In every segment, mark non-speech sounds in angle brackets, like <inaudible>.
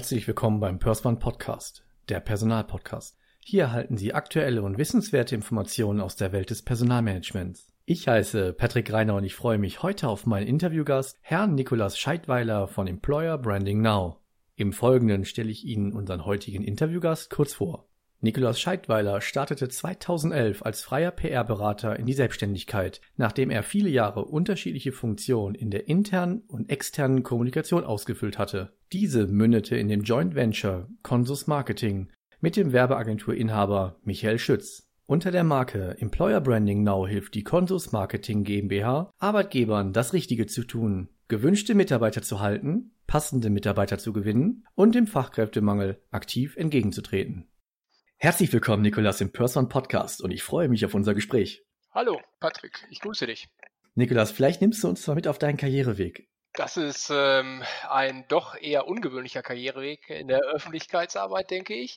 Herzlich willkommen beim Persman Podcast, der Personalpodcast. Hier erhalten Sie aktuelle und wissenswerte Informationen aus der Welt des Personalmanagements. Ich heiße Patrick Reiner und ich freue mich heute auf meinen Interviewgast, Herrn Nikolas Scheidweiler von Employer Branding Now. Im Folgenden stelle ich Ihnen unseren heutigen Interviewgast kurz vor. Nikolaus Scheidweiler startete 2011 als freier PR-Berater in die Selbstständigkeit, nachdem er viele Jahre unterschiedliche Funktionen in der internen und externen Kommunikation ausgefüllt hatte. Diese mündete in dem Joint Venture Consus Marketing mit dem Werbeagenturinhaber Michael Schütz. Unter der Marke Employer Branding Now hilft die Consus Marketing GmbH Arbeitgebern das Richtige zu tun, gewünschte Mitarbeiter zu halten, passende Mitarbeiter zu gewinnen und dem Fachkräftemangel aktiv entgegenzutreten. Herzlich willkommen, Nikolas, im Person Podcast und ich freue mich auf unser Gespräch. Hallo, Patrick, ich grüße dich. Nikolas, vielleicht nimmst du uns mal mit auf deinen Karriereweg. Das ist ähm, ein doch eher ungewöhnlicher Karriereweg in der Öffentlichkeitsarbeit, denke ich.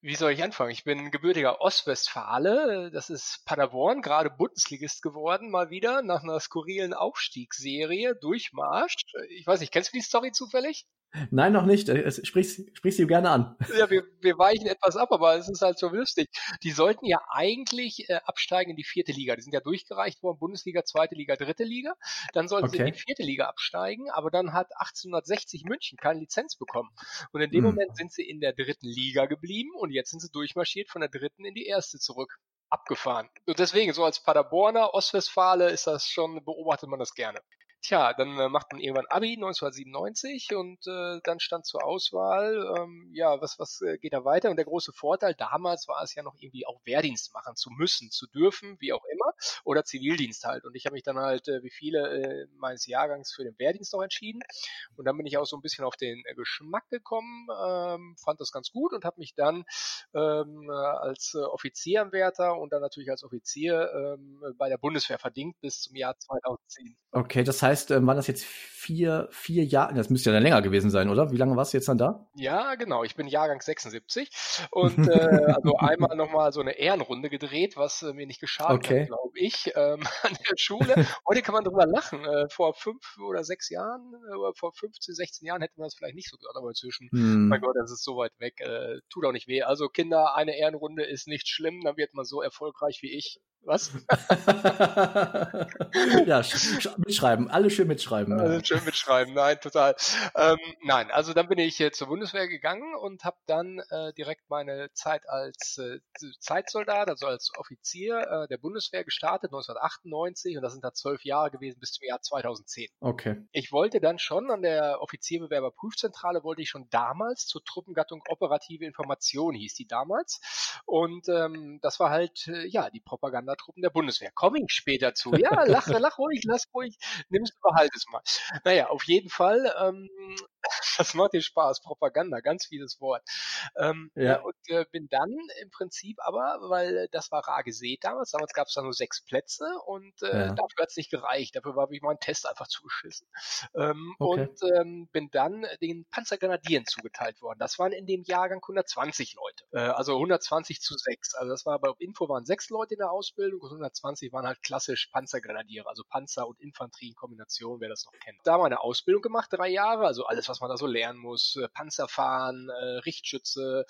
Wie soll ich anfangen? Ich bin gebürtiger Ostwestfale. Das ist Paderborn, gerade Bundesligist geworden, mal wieder, nach einer skurrilen Aufstiegsserie, Durchmarsch. Ich weiß nicht, kennst du die Story zufällig? Nein, noch nicht. Sprich, sprich sie gerne an. <laughs> Ja, wir, wir weichen etwas ab, aber es ist halt so lustig. Die sollten ja eigentlich äh, absteigen in die vierte Liga. Die sind ja durchgereicht worden, Bundesliga, zweite Liga, dritte Liga. Dann sollten okay. sie in die vierte Liga absteigen, aber dann hat 1860 München keine Lizenz bekommen. Und in dem hm. Moment sind sie in der dritten Liga geblieben und jetzt sind sie durchmarschiert von der dritten in die erste zurück abgefahren. Und deswegen, so als Paderborner, Ostwestfale ist das schon, beobachtet man das gerne. Tja, dann äh, macht man irgendwann Abi 1997 und äh, dann stand zur Auswahl, ähm, ja, was, was äh, geht da weiter? Und der große Vorteil damals war es ja noch irgendwie auch Wehrdienst machen zu müssen, zu dürfen, wie auch immer, oder Zivildienst halt. Und ich habe mich dann halt, äh, wie viele äh, meines Jahrgangs, für den Wehrdienst auch entschieden. Und dann bin ich auch so ein bisschen auf den äh, Geschmack gekommen, ähm, fand das ganz gut und habe mich dann ähm, äh, als äh, Offizieranwärter und dann natürlich als Offizier ähm, bei der Bundeswehr verdingt bis zum Jahr 2010. Okay, das heißt, heißt, ähm, waren das jetzt vier, vier Jahre? Das müsste ja dann länger gewesen sein, oder? Wie lange warst du jetzt dann da? Ja, genau. Ich bin Jahrgang 76 und <laughs> äh, also einmal nochmal so eine Ehrenrunde gedreht, was äh, mir nicht geschadet okay. hat, glaube ich, ähm, <laughs> an der Schule. Heute kann man drüber lachen. Äh, vor fünf oder sechs Jahren, äh, vor 15, 16 Jahren hätte man das vielleicht nicht so gehört, aber inzwischen, hm. mein Gott, das ist so weit weg. Äh, tut auch nicht weh. Also Kinder, eine Ehrenrunde ist nicht schlimm, dann wird man so erfolgreich wie ich. Was? <laughs> ja, mitschreiben, alle schön mitschreiben. Alle ja. schön mitschreiben, nein, total. Ähm, nein, also dann bin ich äh, zur Bundeswehr gegangen und habe dann äh, direkt meine Zeit als äh, Zeitsoldat, also als Offizier äh, der Bundeswehr gestartet, 1998 und das sind da zwölf Jahre gewesen bis zum Jahr 2010. Okay. Ich wollte dann schon an der Offizierbewerberprüfzentrale, wollte ich schon damals zur Truppengattung operative Information, hieß die damals. Und ähm, das war halt, äh, ja, die Propaganda Sondertruppen der Bundeswehr. Komme ich später zu. Ja, lach, <laughs> lach ruhig, lass ruhig, nimm es, behalt es mal. Naja, auf jeden Fall, ähm, <laughs> das macht dir Spaß, Propaganda, ganz vieles Wort. Ähm, ja. Und äh, bin dann im Prinzip aber, weil das war rar gesät damals, damals gab es da nur sechs Plätze und äh, ja. dafür hat es nicht gereicht. Dafür habe ich meinen Test einfach zugeschissen. Ähm, okay. Und ähm, bin dann den Panzergrenadieren zugeteilt worden. Das waren in dem Jahrgang 120 Leute. Äh, also 120 zu 6. Also das war bei Info waren sechs Leute in der Ausbildung und 120 waren halt klassisch Panzergrenadiere, also Panzer und Infanterie in Kombination, wer das noch kennt. Da meine Ausbildung gemacht, drei Jahre, also alles, was man da so lernen muss. Äh, Panzer fahren, äh, Richtschütze,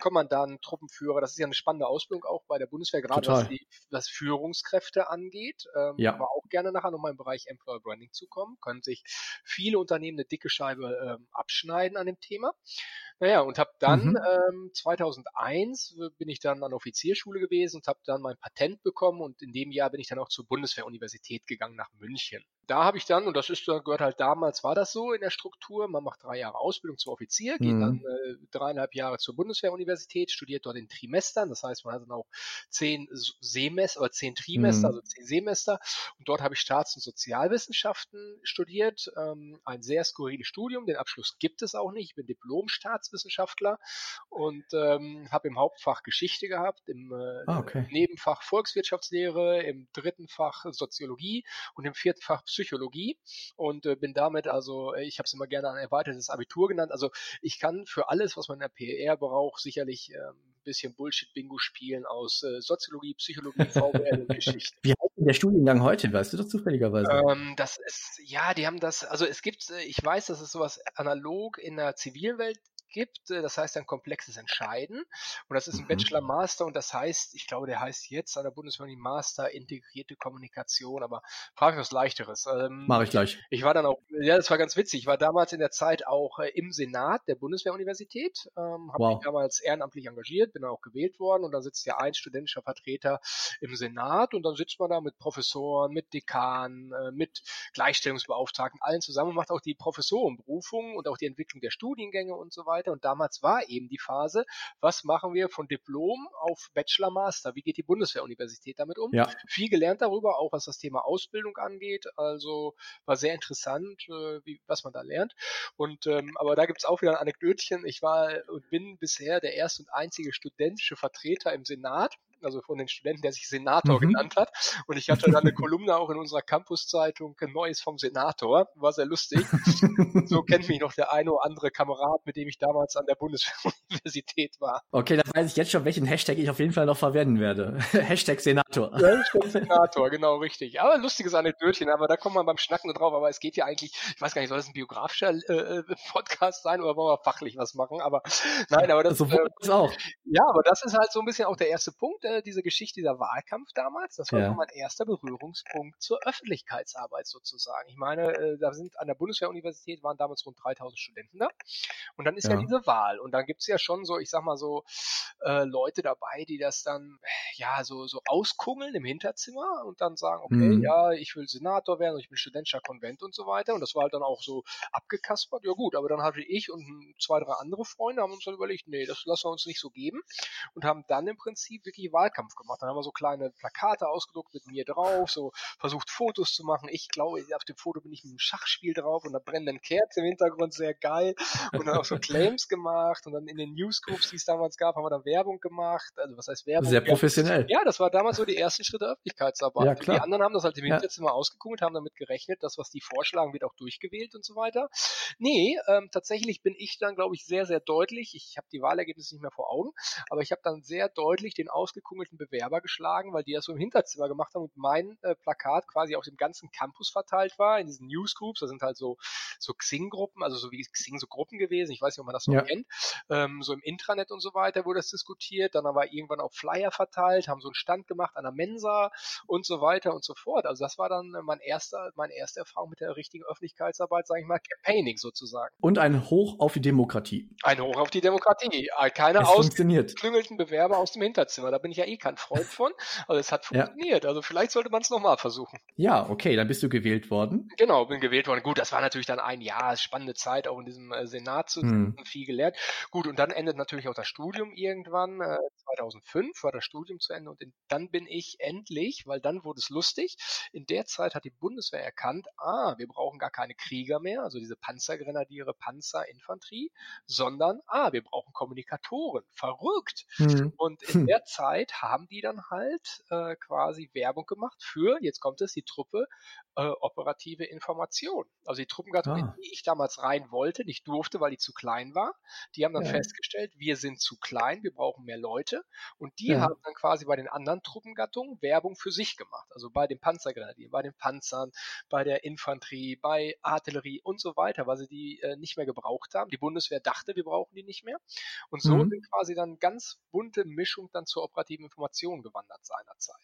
Kommandant, Truppenführer. Das ist ja eine spannende Ausbildung auch bei der Bundeswehr, gerade was, die, was Führungskräfte angeht. Ähm, ja. Aber auch gerne nachher nochmal im Bereich Employer Branding zu kommen. Können sich viele Unternehmen eine dicke Scheibe ähm, abschneiden an dem Thema. Naja, und habe dann mhm. ähm, 2001 bin ich dann an Offizierschule gewesen und habe dann mein Patent bekommen und in dem Jahr bin ich dann auch zur Bundeswehruniversität gegangen nach München da habe ich dann, und das ist gehört halt damals, war das so in der Struktur, man macht drei Jahre Ausbildung zum Offizier, geht mhm. dann äh, dreieinhalb Jahre zur Bundeswehruniversität, studiert dort in Trimestern, das heißt, man hat dann auch zehn Semester oder zehn Trimester, mhm. also zehn Semester. Und dort habe ich Staats- und Sozialwissenschaften studiert, ähm, ein sehr skurriles Studium, den Abschluss gibt es auch nicht, ich bin Diplom-Staatswissenschaftler und ähm, habe im Hauptfach Geschichte gehabt, im äh, ah, okay. Nebenfach Volkswirtschaftslehre, im dritten Fach Soziologie und im vierten Fach Psychologie und äh, bin damit also, äh, ich habe es immer gerne ein erweitertes Abitur genannt. Also ich kann für alles, was man in der PR braucht, sicherlich ähm, bisschen Bullshit-Bingo spielen aus äh, Soziologie, Psychologie, VWL und <laughs> Geschichte. Wie heißt denn der Studiengang heute? Weißt du das zufälligerweise? Ähm, das ist, ja, die haben das, also es gibt, äh, ich weiß, dass es sowas analog in der Zivilwelt gibt. Äh, das heißt ein komplexes Entscheiden. Und das ist ein Mhm. Bachelor Master und das heißt, ich glaube, der heißt jetzt an der Bundeswehr Master integrierte Kommunikation, aber frage was leichteres. Ähm, Mache ich gleich. ich war dann auch, ja, das war ganz witzig. Ich war damals in der Zeit auch äh, im Senat der Bundeswehruniversität, ähm, habe Wow. mich damals ehrenamtlich engagiert, bin dann auch gewählt worden und da sitzt ja ein studentischer Vertreter im Senat und dann sitzt man da mit Professoren, mit Dekanen, äh, mit Gleichstellungsbeauftragten, allen zusammen und macht auch die Professorenberufung und auch die Entwicklung der Studiengänge und so weiter. Und damals war eben die Phase, was machen wir von Diplom auf Bachelor Master? Wie geht die Bundeswehruniversität damit um? Ja. Viel gelernt darüber, auch was das Thema Ausbildung angeht. Also war sehr interessant, äh, wie, was man da lernt. Und ähm, aber da gibt's auch wieder ein Anekdötchen. Ich war und bin bisher der erste und einzige studentische Vertreter im Senat. Also von den Studenten, der sich Senator Mhm. genannt hat. Und ich hatte dann eine Kolumne auch in unserer Campuszeitung, Neues vom Senator. War sehr lustig. So <laughs> kennt mich noch der eine oder andere Kamerad, mit dem ich damals an der Bundeswehruniversität <laughs> war. Okay, dann weiß ich jetzt schon, welchen Hashtag ich auf jeden Fall noch verwenden werde. <laughs> Hashtag Senator. Ja, stimmt, Senator, genau richtig. Aber lustiges Anekdötchen, aber da kommt man beim Schnacken drauf. Aber es geht ja eigentlich, ich weiß gar nicht, soll das ein biografischer äh, Podcast sein oder wollen wir fachlich was machen? Aber nein, aber das, Sowohl äh, als auch. ja, aber das ist halt so ein bisschen auch der erste Punkt, äh, diese Geschichte, dieser Wahlkampf damals. Das war Ja. mein erster Berührungspunkt zur Öffentlichkeitsarbeit sozusagen. Ich meine, äh, da sind an der Bundeswehruniversität waren damals rund 3000 Studenten da. Und dann ist ja, Ja. diese Wahl. Und dann gibt's ja schon so, ich sag mal so, äh, Leute dabei, die das dann ja so, so auskungeln im Hinterzimmer und dann sagen, okay, Mhm. ja, ich will Senator werden und ich bin studentischer Konvent und so weiter. Und das war halt dann auch so abgekaspert. Ja gut, aber dann hatte ich und zwei, drei andere Freunde haben uns dann überlegt, nee, das lassen wir uns nicht so geben und haben dann im Prinzip wirklich Wahlkampf gemacht. Dann haben wir so kleine Plakate ausgedruckt mit mir drauf, so versucht Fotos zu machen. Ich glaube, auf dem Foto bin ich mit einem Schachspiel drauf und da brennenden Kerzen im Hintergrund, sehr geil. Und dann auch so Claims gemacht und dann in den Newsgroups, die es damals gab, haben wir dann Werbung gemacht. Also was heißt Werbung? Sehr Ja, professionell. ja, das war damals so die ersten Schritte der Öffentlichkeitsarbeit. Ja, klar. Die anderen haben das halt im Ja. Hinterzimmer ausgekugelt, haben damit gerechnet, dass was die vorschlagen, wird auch durchgewählt und so weiter. Nee, ähm, tatsächlich bin ich dann, glaube ich, sehr, sehr deutlich, ich habe die Wahlergebnisse nicht mehr vor Augen, aber ich habe dann sehr deutlich den ausgekugelten Bewerber geschlagen, weil die das so im Hinterzimmer gemacht haben und mein äh, Plakat quasi auf dem ganzen Campus verteilt war, in diesen Newsgroups, da sind halt so, so Xing-Gruppen, also so wie Xing so Gruppen gewesen, ich weiß nicht, ob man das noch Ja. kennt, ähm, so im Intranet und so weiter wurde das diskutiert, dann haben wir irgendwann auch Flyer verteilt, haben so einen Stand gemacht an der Mensa und so weiter und so fort. Also das war dann äh, mein erster, meine erste Erfahrung mit der richtigen Öffentlichkeitsarbeit, sage ich mal, Campaigning sozusagen. Und ein Hoch auf die Demokratie. Ein Hoch auf die Demokratie. Äh, Keine Es aus funktioniert. Bewerber aus dem Hinterzimmer. Da bin ich ja eh kein Freund von. Also es hat Ja. funktioniert. Also vielleicht sollte man es nochmal versuchen. Ja, okay, dann bist du gewählt worden. Genau, bin gewählt worden. Gut, das war natürlich dann ein Jahr, spannende Zeit, auch in diesem äh, Senat zu Hm. viel gelernt. Gut, und dann endet natürlich auch das Studium irgendwann. Äh, 2005 war das Studium zu Ende und in, dann bin ich endlich, weil dann wurde es lustig, in der Zeit hat die Bundeswehr erkannt, ah, wir brauchen gar keine Krieger mehr, also diese Panzergrenadiere, Panzerinfanterie, sondern, ah, wir brauchen Kommunikatoren. Verrückt! Hm. Und in Hm. der Zeit haben die dann halt äh, quasi Werbung gemacht für, jetzt kommt es, die Truppe äh, operative Information. Also die Truppengattung, in Ah. die ich damals rein wollte, nicht durfte, weil die zu klein war. Die haben dann Ja. festgestellt, wir sind zu klein, wir brauchen mehr Leute. Und die Ja. haben dann quasi bei den anderen Truppengattungen Werbung für sich gemacht. Also bei den Panzergrenadieren, bei den Panzern, bei der Infanterie, bei Artillerie und so weiter, weil sie die äh, nicht mehr gebraucht haben. Die Bundeswehr dachte, wir brauchen die nicht mehr. Und so Mhm. sind quasi dann ganz bunte Mischung dann zur operativen Information gewandert seinerzeit.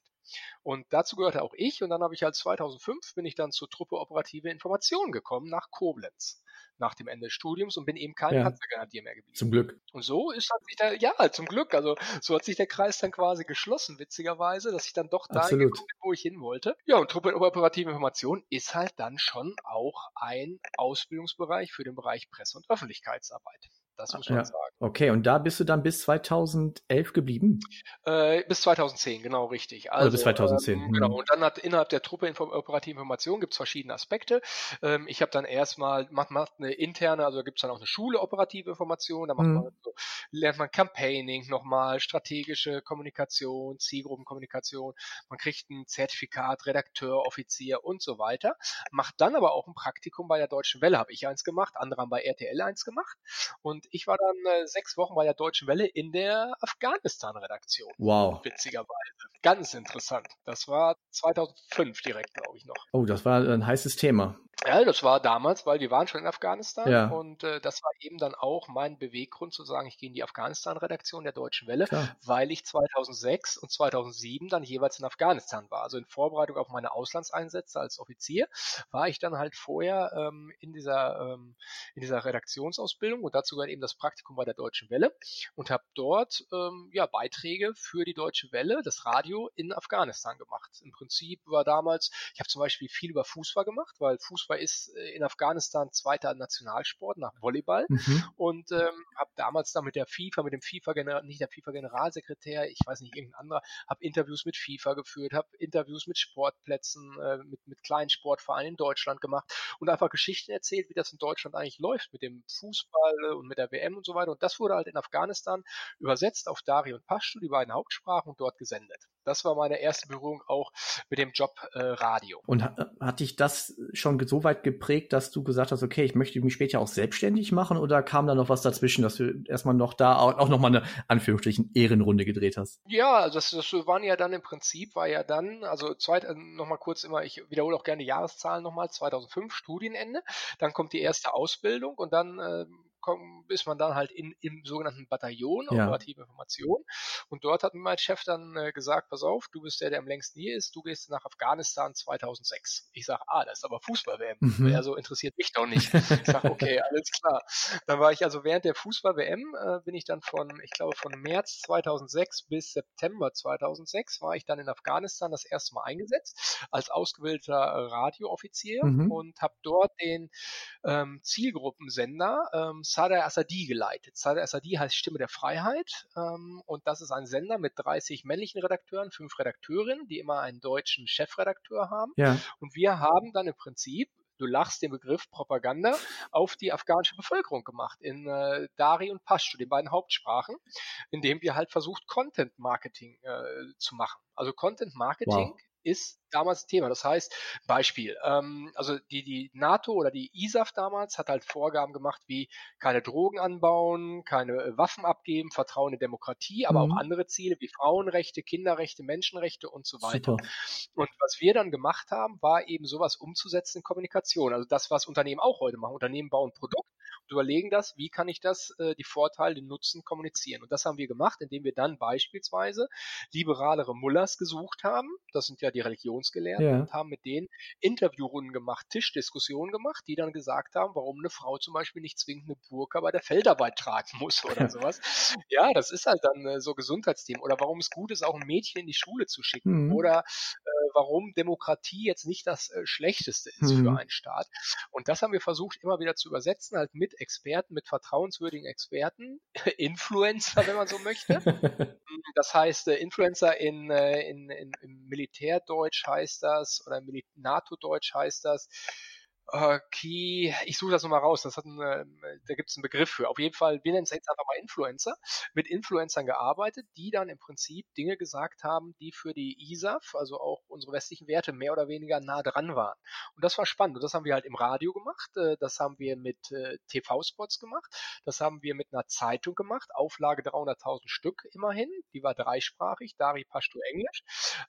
Und dazu gehörte auch ich und dann habe ich halt 2005 bin ich dann zur Truppe operative Information gekommen nach Koblenz nach dem Ende des Studiums und bin eben kein Ja. Panzergrenadier mehr geblieben. Zum Glück. Und so ist hat sich der, ja, zum Glück, also so hat sich der Kreis dann quasi geschlossen, witzigerweise, dass ich dann doch da bin, wo ich hin wollte. Ja, und Truppe operative Information ist halt dann schon auch ein Ausbildungsbereich für den Bereich Presse- und Öffentlichkeitsarbeit. Das muss man Ja. sagen. Okay, und da bist du dann bis 2011 geblieben? Äh, bis 2010, genau richtig. Also, bis 2010, Ähm, genau. hm. Und dann hat innerhalb der Truppe Info operative Information gibt es verschiedene Aspekte. Ähm, ich habe dann erstmal macht, macht eine interne, also gibt es dann auch eine Schule operative Information. Da macht Hm. man so, lernt man Campaigning nochmal, strategische Kommunikation, Zielgruppenkommunikation. Man kriegt ein Zertifikat, Redakteur, Offizier und so weiter. Macht dann aber auch ein Praktikum bei der Deutschen Welle. Habe ich eins gemacht, andere haben bei RTL eins gemacht. Und ich war dann äh, sechs Wochen bei der Deutschen Welle in der Afghanistan-Redaktion. Wow. Witzigerweise. Ganz interessant. Das war 2005 direkt, glaube ich noch. Oh, das war ein heißes Thema. Ja, das war damals, weil wir waren schon in Afghanistan Ja. und äh, das war eben dann auch mein Beweggrund zu sagen, ich gehe in die Afghanistan-Redaktion der Deutschen Welle, Klar. weil ich 2006 und 2007 dann jeweils in Afghanistan war. Also in Vorbereitung auf meine Auslandseinsätze als Offizier war ich dann halt vorher ähm, in dieser ähm, in dieser Redaktionsausbildung und dazu gehört eben das Praktikum bei der Deutschen Welle und habe dort ähm, ja Beiträge für die Deutsche Welle, das Radio in Afghanistan gemacht. Im Prinzip war damals, ich habe zum Beispiel viel über Fußball gemacht, weil Fußball ist äh, in Afghanistan zweiter Nationalsport nach Volleyball Mhm. und ähm, habe damals dann mit der FIFA, mit dem FIFA nicht der FIFA Generalsekretär, ich weiß nicht irgendein anderer, habe Interviews mit FIFA geführt, habe Interviews mit Sportplätzen, äh, mit mit kleinen Sportvereinen in Deutschland gemacht und einfach Geschichten erzählt, wie das in Deutschland eigentlich läuft mit dem Fußball und mit der WM und so weiter. Und das wurde halt in Afghanistan übersetzt auf Dari und Pashto, die beiden Hauptsprachen, und dort gesendet. Das war meine erste Berührung auch mit dem Job äh, Radio. Und ha- hat dich das schon so weit geprägt, dass du gesagt hast, okay, ich möchte mich später auch selbstständig machen oder kam da noch was dazwischen, dass du erstmal noch da auch, auch noch mal eine Anführungsstrichen Ehrenrunde gedreht hast? Ja, also das, das waren ja dann im Prinzip, war ja dann, also zweit, äh, nochmal kurz immer, ich wiederhole auch gerne die Jahreszahlen nochmal, 2005 Studienende, dann kommt die erste Ausbildung und dann äh, komm, ist man dann halt in, im sogenannten Bataillon, Ja. operative Information. Und dort hat mir mein Chef dann äh, gesagt, pass auf, du bist der, der am längsten hier ist, du gehst nach Afghanistan 2006. Ich sage, ah, das ist aber Fußball-WM. Mhm. Also interessiert mich doch nicht. Ich sage, <laughs> okay, alles klar. Dann war ich also während der Fußball-WM, äh, bin ich dann von, ich glaube, von März 2006 bis September 2006 war ich dann in Afghanistan das erste Mal eingesetzt als ausgebildeter äh, Radiooffizier Mhm. und habe dort den ähm, Zielgruppensender ähm, Sadr Assadi geleitet. Sadr Assadi heißt Stimme der Freiheit ähm, und das ist ein Sender mit 30 männlichen Redakteuren, fünf Redakteurinnen, die immer einen deutschen Chefredakteur haben. Ja. Und wir haben dann im Prinzip, du lachst den Begriff Propaganda, auf die afghanische Bevölkerung gemacht, in äh, Dari und Pashto, den beiden Hauptsprachen, indem wir halt versucht, Content Marketing äh, zu machen. Also Content Marketing Wow. ist damals Thema. Das heißt, Beispiel, ähm, also die, die NATO oder die ISAF damals hat halt Vorgaben gemacht wie keine Drogen anbauen, keine äh, Waffen abgeben, Vertrauen in Demokratie, aber Mhm. auch andere Ziele wie Frauenrechte, Kinderrechte, Menschenrechte und so weiter. Super. Und was wir dann gemacht haben, war eben sowas umzusetzen in Kommunikation. Also das, was Unternehmen auch heute machen. Unternehmen bauen Produkt und überlegen das, wie kann ich das, äh, die Vorteile, den Nutzen kommunizieren. Und das haben wir gemacht, indem wir dann beispielsweise liberalere Mullers gesucht haben. Das sind ja die Religionsgelehrten Ja. und haben mit denen Interviewrunden gemacht, Tischdiskussionen gemacht, die dann gesagt haben, warum eine Frau zum Beispiel nicht zwingend eine Burka bei der Feldarbeit tragen muss <laughs> oder sowas. Ja, das ist halt dann äh, so Gesundheitsthemen. Oder warum es gut ist, auch ein Mädchen in die Schule zu schicken. Mhm. Oder äh, warum Demokratie jetzt nicht das äh, Schlechteste ist Mhm. für einen Staat. Und das haben wir versucht immer wieder zu übersetzen, halt mit Experten, mit vertrauenswürdigen Experten, <laughs> Influencer, wenn man so möchte. <laughs> Das heißt, äh, Influencer in, äh, in, in, im Militärdeutsch heißt das oder NATO-Deutsch heißt das. Key, ich suche das nochmal raus, das hat ein, äh, da gibt es einen Begriff für. Auf jeden Fall, wir nennen es jetzt einfach mal Influencer, mit Influencern gearbeitet, die dann im Prinzip Dinge gesagt haben, die für die ISAF, also auch unsere westlichen Werte, mehr oder weniger nah dran waren. Und das war spannend. Und das haben wir halt im Radio gemacht, äh, das haben wir mit äh, TV-Spots gemacht, das haben wir mit einer Zeitung gemacht, Auflage 300.000 Stück immerhin, die war dreisprachig, Dari Pashto Englisch,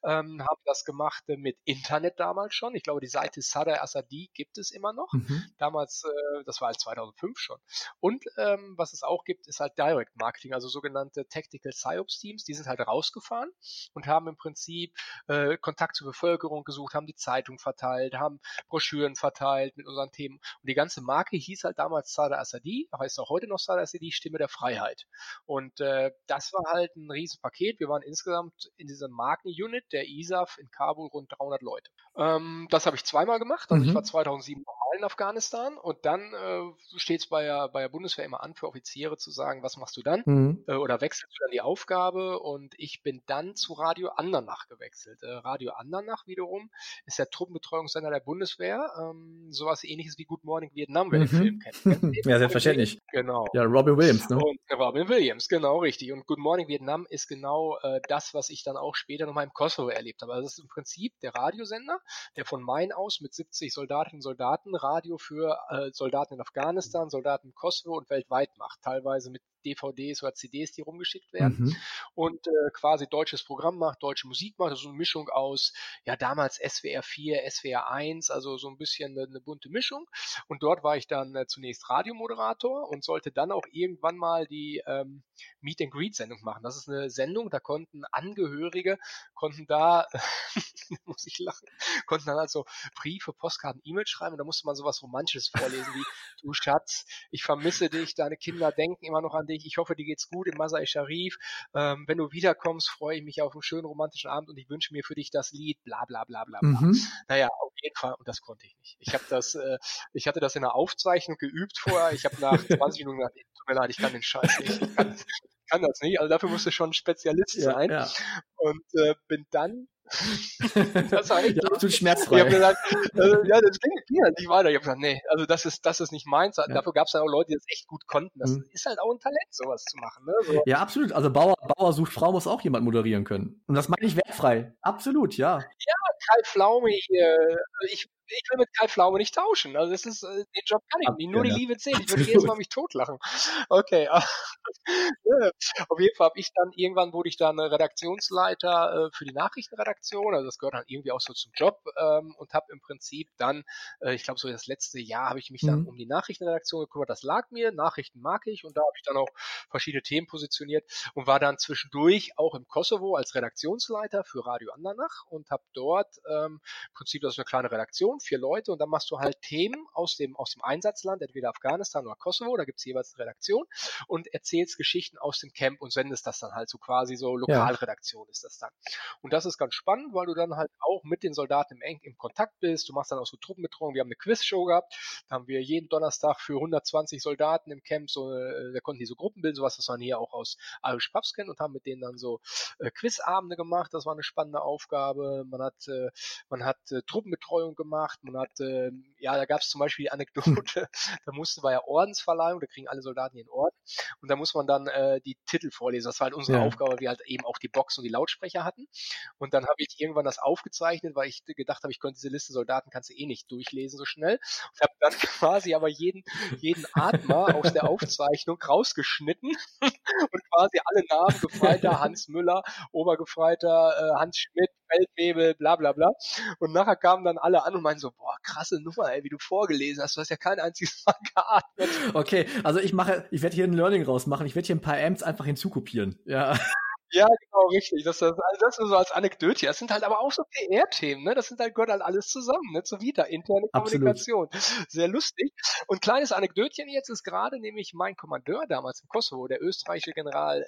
ähm, haben das gemacht äh, mit Internet damals schon. Ich glaube, die Seite Sadr Assadi gibt es immer noch. Mhm. Damals, äh, das war als 2005 schon. Und ähm, was es auch gibt, ist halt Direct Marketing, also sogenannte Tactical Psyops Teams. Die sind halt rausgefahren und haben im Prinzip äh, Kontakt zur Bevölkerung gesucht, haben die Zeitung verteilt, haben Broschüren verteilt mit unseren Themen. Und die ganze Marke hieß halt damals Sadr Assadi, heißt auch heute noch Sadr Assadi, Stimme der Freiheit. Und äh, das war halt ein Riesenpaket. Wir waren insgesamt in dieser Markenunit der ISAF in Kabul rund 300 Leute. Ähm, das habe ich zweimal gemacht. Also Mhm. ich war 2007 nochmal in Afghanistan und dann äh, steht es bei der, bei der Bundeswehr immer an für Offiziere zu sagen, was machst du dann? Mhm. Äh, oder wechselst du dann die Aufgabe? Und ich bin dann zu Radio Andernach gewechselt. Äh, Radio Andernach wiederum ist der Truppenbetreuungssender der Bundeswehr. Ähm, sowas ähnliches wie Good Morning Vietnam, wer den Mhm. Film kennt. <laughs> ja, selbstverständlich. Genau. Ja, Robbie Williams, ne? Und Robin Williams, genau richtig. Und Good Morning Vietnam ist genau äh, das, was ich dann auch später nochmal im Kosovo erlebt habe. Also das ist im Prinzip der Radiosender, der von Main aus mit 70 Soldatinnen und Soldaten Radio für äh, Soldaten in Afghanistan, Soldaten im Kosovo und weltweit macht. Teilweise mit DVDs oder CDs, die rumgeschickt werden. Mhm. Und äh, quasi deutsches Programm macht, deutsche Musik macht. Also eine Mischung aus, ja, damals SWR 4, SWR 1, also so ein bisschen eine, eine bunte Mischung. Und dort war ich dann äh, zunächst Radiomoderator und sollte dann auch irgendwann mal die ähm, Meet and Greet Sendung machen. Das ist eine Sendung, da konnten Angehörige, konnten da, <laughs> muss ich lachen, konnten dann also Briefe, Postkarten, E-Mails schreiben und da musste man sowas Romantisches vorlesen wie, du Schatz, ich vermisse dich, deine Kinder denken immer noch an dich, ich hoffe, dir geht's gut im Masai Sharif, ähm, wenn du wiederkommst, freue ich mich auf einen schönen romantischen Abend und ich wünsche mir für dich das Lied, bla bla bla bla bla. Mhm. Naja, auf jeden Fall, und das konnte ich nicht. Ich habe das, äh, ich hatte das in der Aufzeichnung geübt vorher, ich habe nach 20 Minuten gesagt, tut mir leid, ich kann den Scheiß nicht, ich kann, ich kann das nicht, also dafür musst du schon ein Spezialist ja, sein. Ja. Und äh, bin dann das war echt ja, absolut schmerzfrei. Ich hab gesagt, also, ja, das ging, ging halt nicht weiter. Ich habe gesagt, nee, also das ist, das ist nicht meins. Ja. Dafür gab es dann auch Leute, die das echt gut konnten. Das mhm. ist halt auch ein Talent, sowas zu machen. Ne? So. Ja, absolut. Also Bauer, Bauer sucht Frau muss auch jemand moderieren können. Und das meine ich wertfrei. Absolut, ja. Ja, Kai Pflaume hier. Ich, ich will mit Kai Pflaume nicht tauschen. Also das ist, äh, den Job kann ich nicht. Nur die Liebe zählt. Ich würde jedes Mal mich totlachen. Okay. <laughs> Auf jeden Fall habe ich dann, irgendwann wurde ich dann Redaktionsleiter äh, für die Nachrichtenredaktion. Also das gehört dann irgendwie auch so zum Job ähm, und habe im Prinzip dann, äh, ich glaube so das letzte Jahr habe ich mich dann mhm. um die Nachrichtenredaktion gekümmert. Das lag mir. Nachrichten mag ich und da habe ich dann auch verschiedene Themen positioniert und war dann zwischendurch auch im Kosovo als Redaktionsleiter für Radio Andernach und habe dort ähm, im Prinzip, das ist eine kleine Redaktion, vier Leute und dann machst du halt Themen aus dem, aus dem Einsatzland, entweder Afghanistan oder Kosovo, da gibt's jeweils eine Redaktion und erzählst Geschichten aus dem Camp und sendest das dann halt so quasi so Lokalredaktion ja. ist das dann. Und das ist ganz spannend, weil du dann halt auch mit den Soldaten im, im Kontakt bist, du machst dann auch so Truppenbetreuung, wir haben eine Quizshow gehabt, da haben wir jeden Donnerstag für 120 Soldaten im Camp so, äh, da konnten die so Gruppen bilden, sowas, das man hier auch aus Irish Pubs kennen und haben mit denen dann so äh, Quizabende gemacht, das war eine spannende Aufgabe, man hat, äh, man hat äh, Truppenbetreuung gemacht, man hat, äh, ja, da gab es zum Beispiel die Anekdote, <laughs> da musste war ja Ordensverleihung, da kriegen alle Soldaten ihren Orden und da muss man dann äh, die Titel vorlesen. Das war halt unsere ja. Aufgabe, weil wir halt eben auch die Box und die Lautsprecher hatten. Und dann habe ich irgendwann das aufgezeichnet, weil ich gedacht habe, ich könnte diese Liste Soldaten kannst du eh nicht durchlesen so schnell. Und habe dann <laughs> quasi aber jeden, jeden Atmer aus der Aufzeichnung rausgeschnitten <laughs> und quasi alle Namen Gefreiter, Hans Müller, Obergefreiter, äh, Hans Schmidt, Feldwebel, bla bla bla. Und nachher kamen dann alle an und meinen so, boah, krasse Nummer, ey, wie du vorgelesen hast. Du hast ja kein einziges Mal <laughs> geatmet. Okay, also ich mache, ich werde hier ein Learning rausmachen. Ich werde hier ein paar Amps einfach hinzukopieren. Ja. Ja, genau, richtig. Das, das, also das ist so als Anekdote. Das sind halt aber auch so PR-Themen, ne? Das sind halt, gehört halt alles zusammen, ne? Zur Vita, interne Kommunikation. Absolut. Sehr lustig. Und kleines Anekdötchen jetzt ist gerade nämlich mein Kommandeur damals im Kosovo, der österreichische General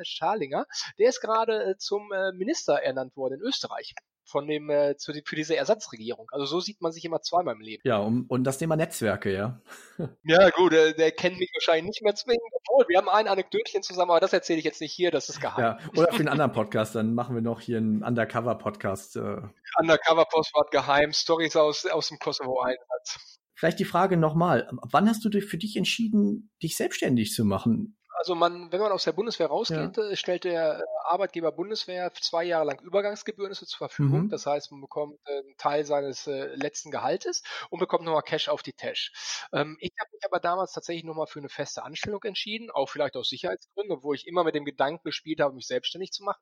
Stalinger, der ist gerade äh, zum äh, Minister ernannt worden in Österreich von dem äh, zu, für diese Ersatzregierung. Also so sieht man sich immer zweimal im Leben. Ja, um, und das Thema Netzwerke, ja. <laughs> ja, gut, der, der kennt mich wahrscheinlich nicht mehr zwingend. Obwohl, wir haben ein Anekdötchen zusammen, aber das erzähle ich jetzt nicht hier, das ist geheim. Ja, oder für einen anderen Podcast, dann machen wir noch hier einen Undercover-Podcast. Äh. Undercover-Postwort geheim, Stories aus, aus dem Kosovo-Einsatz. Vielleicht die Frage nochmal, wann hast du für dich entschieden, dich selbstständig zu machen? Also man, wenn man aus der Bundeswehr rausgeht, ja. Äh, stellt der äh, Arbeitgeber Bundeswehr zwei Jahre lang Übergangsgebühren zur Verfügung. Mhm. Das heißt, man bekommt äh, einen Teil seines letzten Gehaltes und bekommt nochmal Cash auf die Tasche. Ähm, ich habe mich aber damals tatsächlich nochmal für eine feste Anstellung entschieden, auch vielleicht aus Sicherheitsgründen, obwohl ich immer mit dem Gedanken gespielt habe, mich selbstständig zu machen.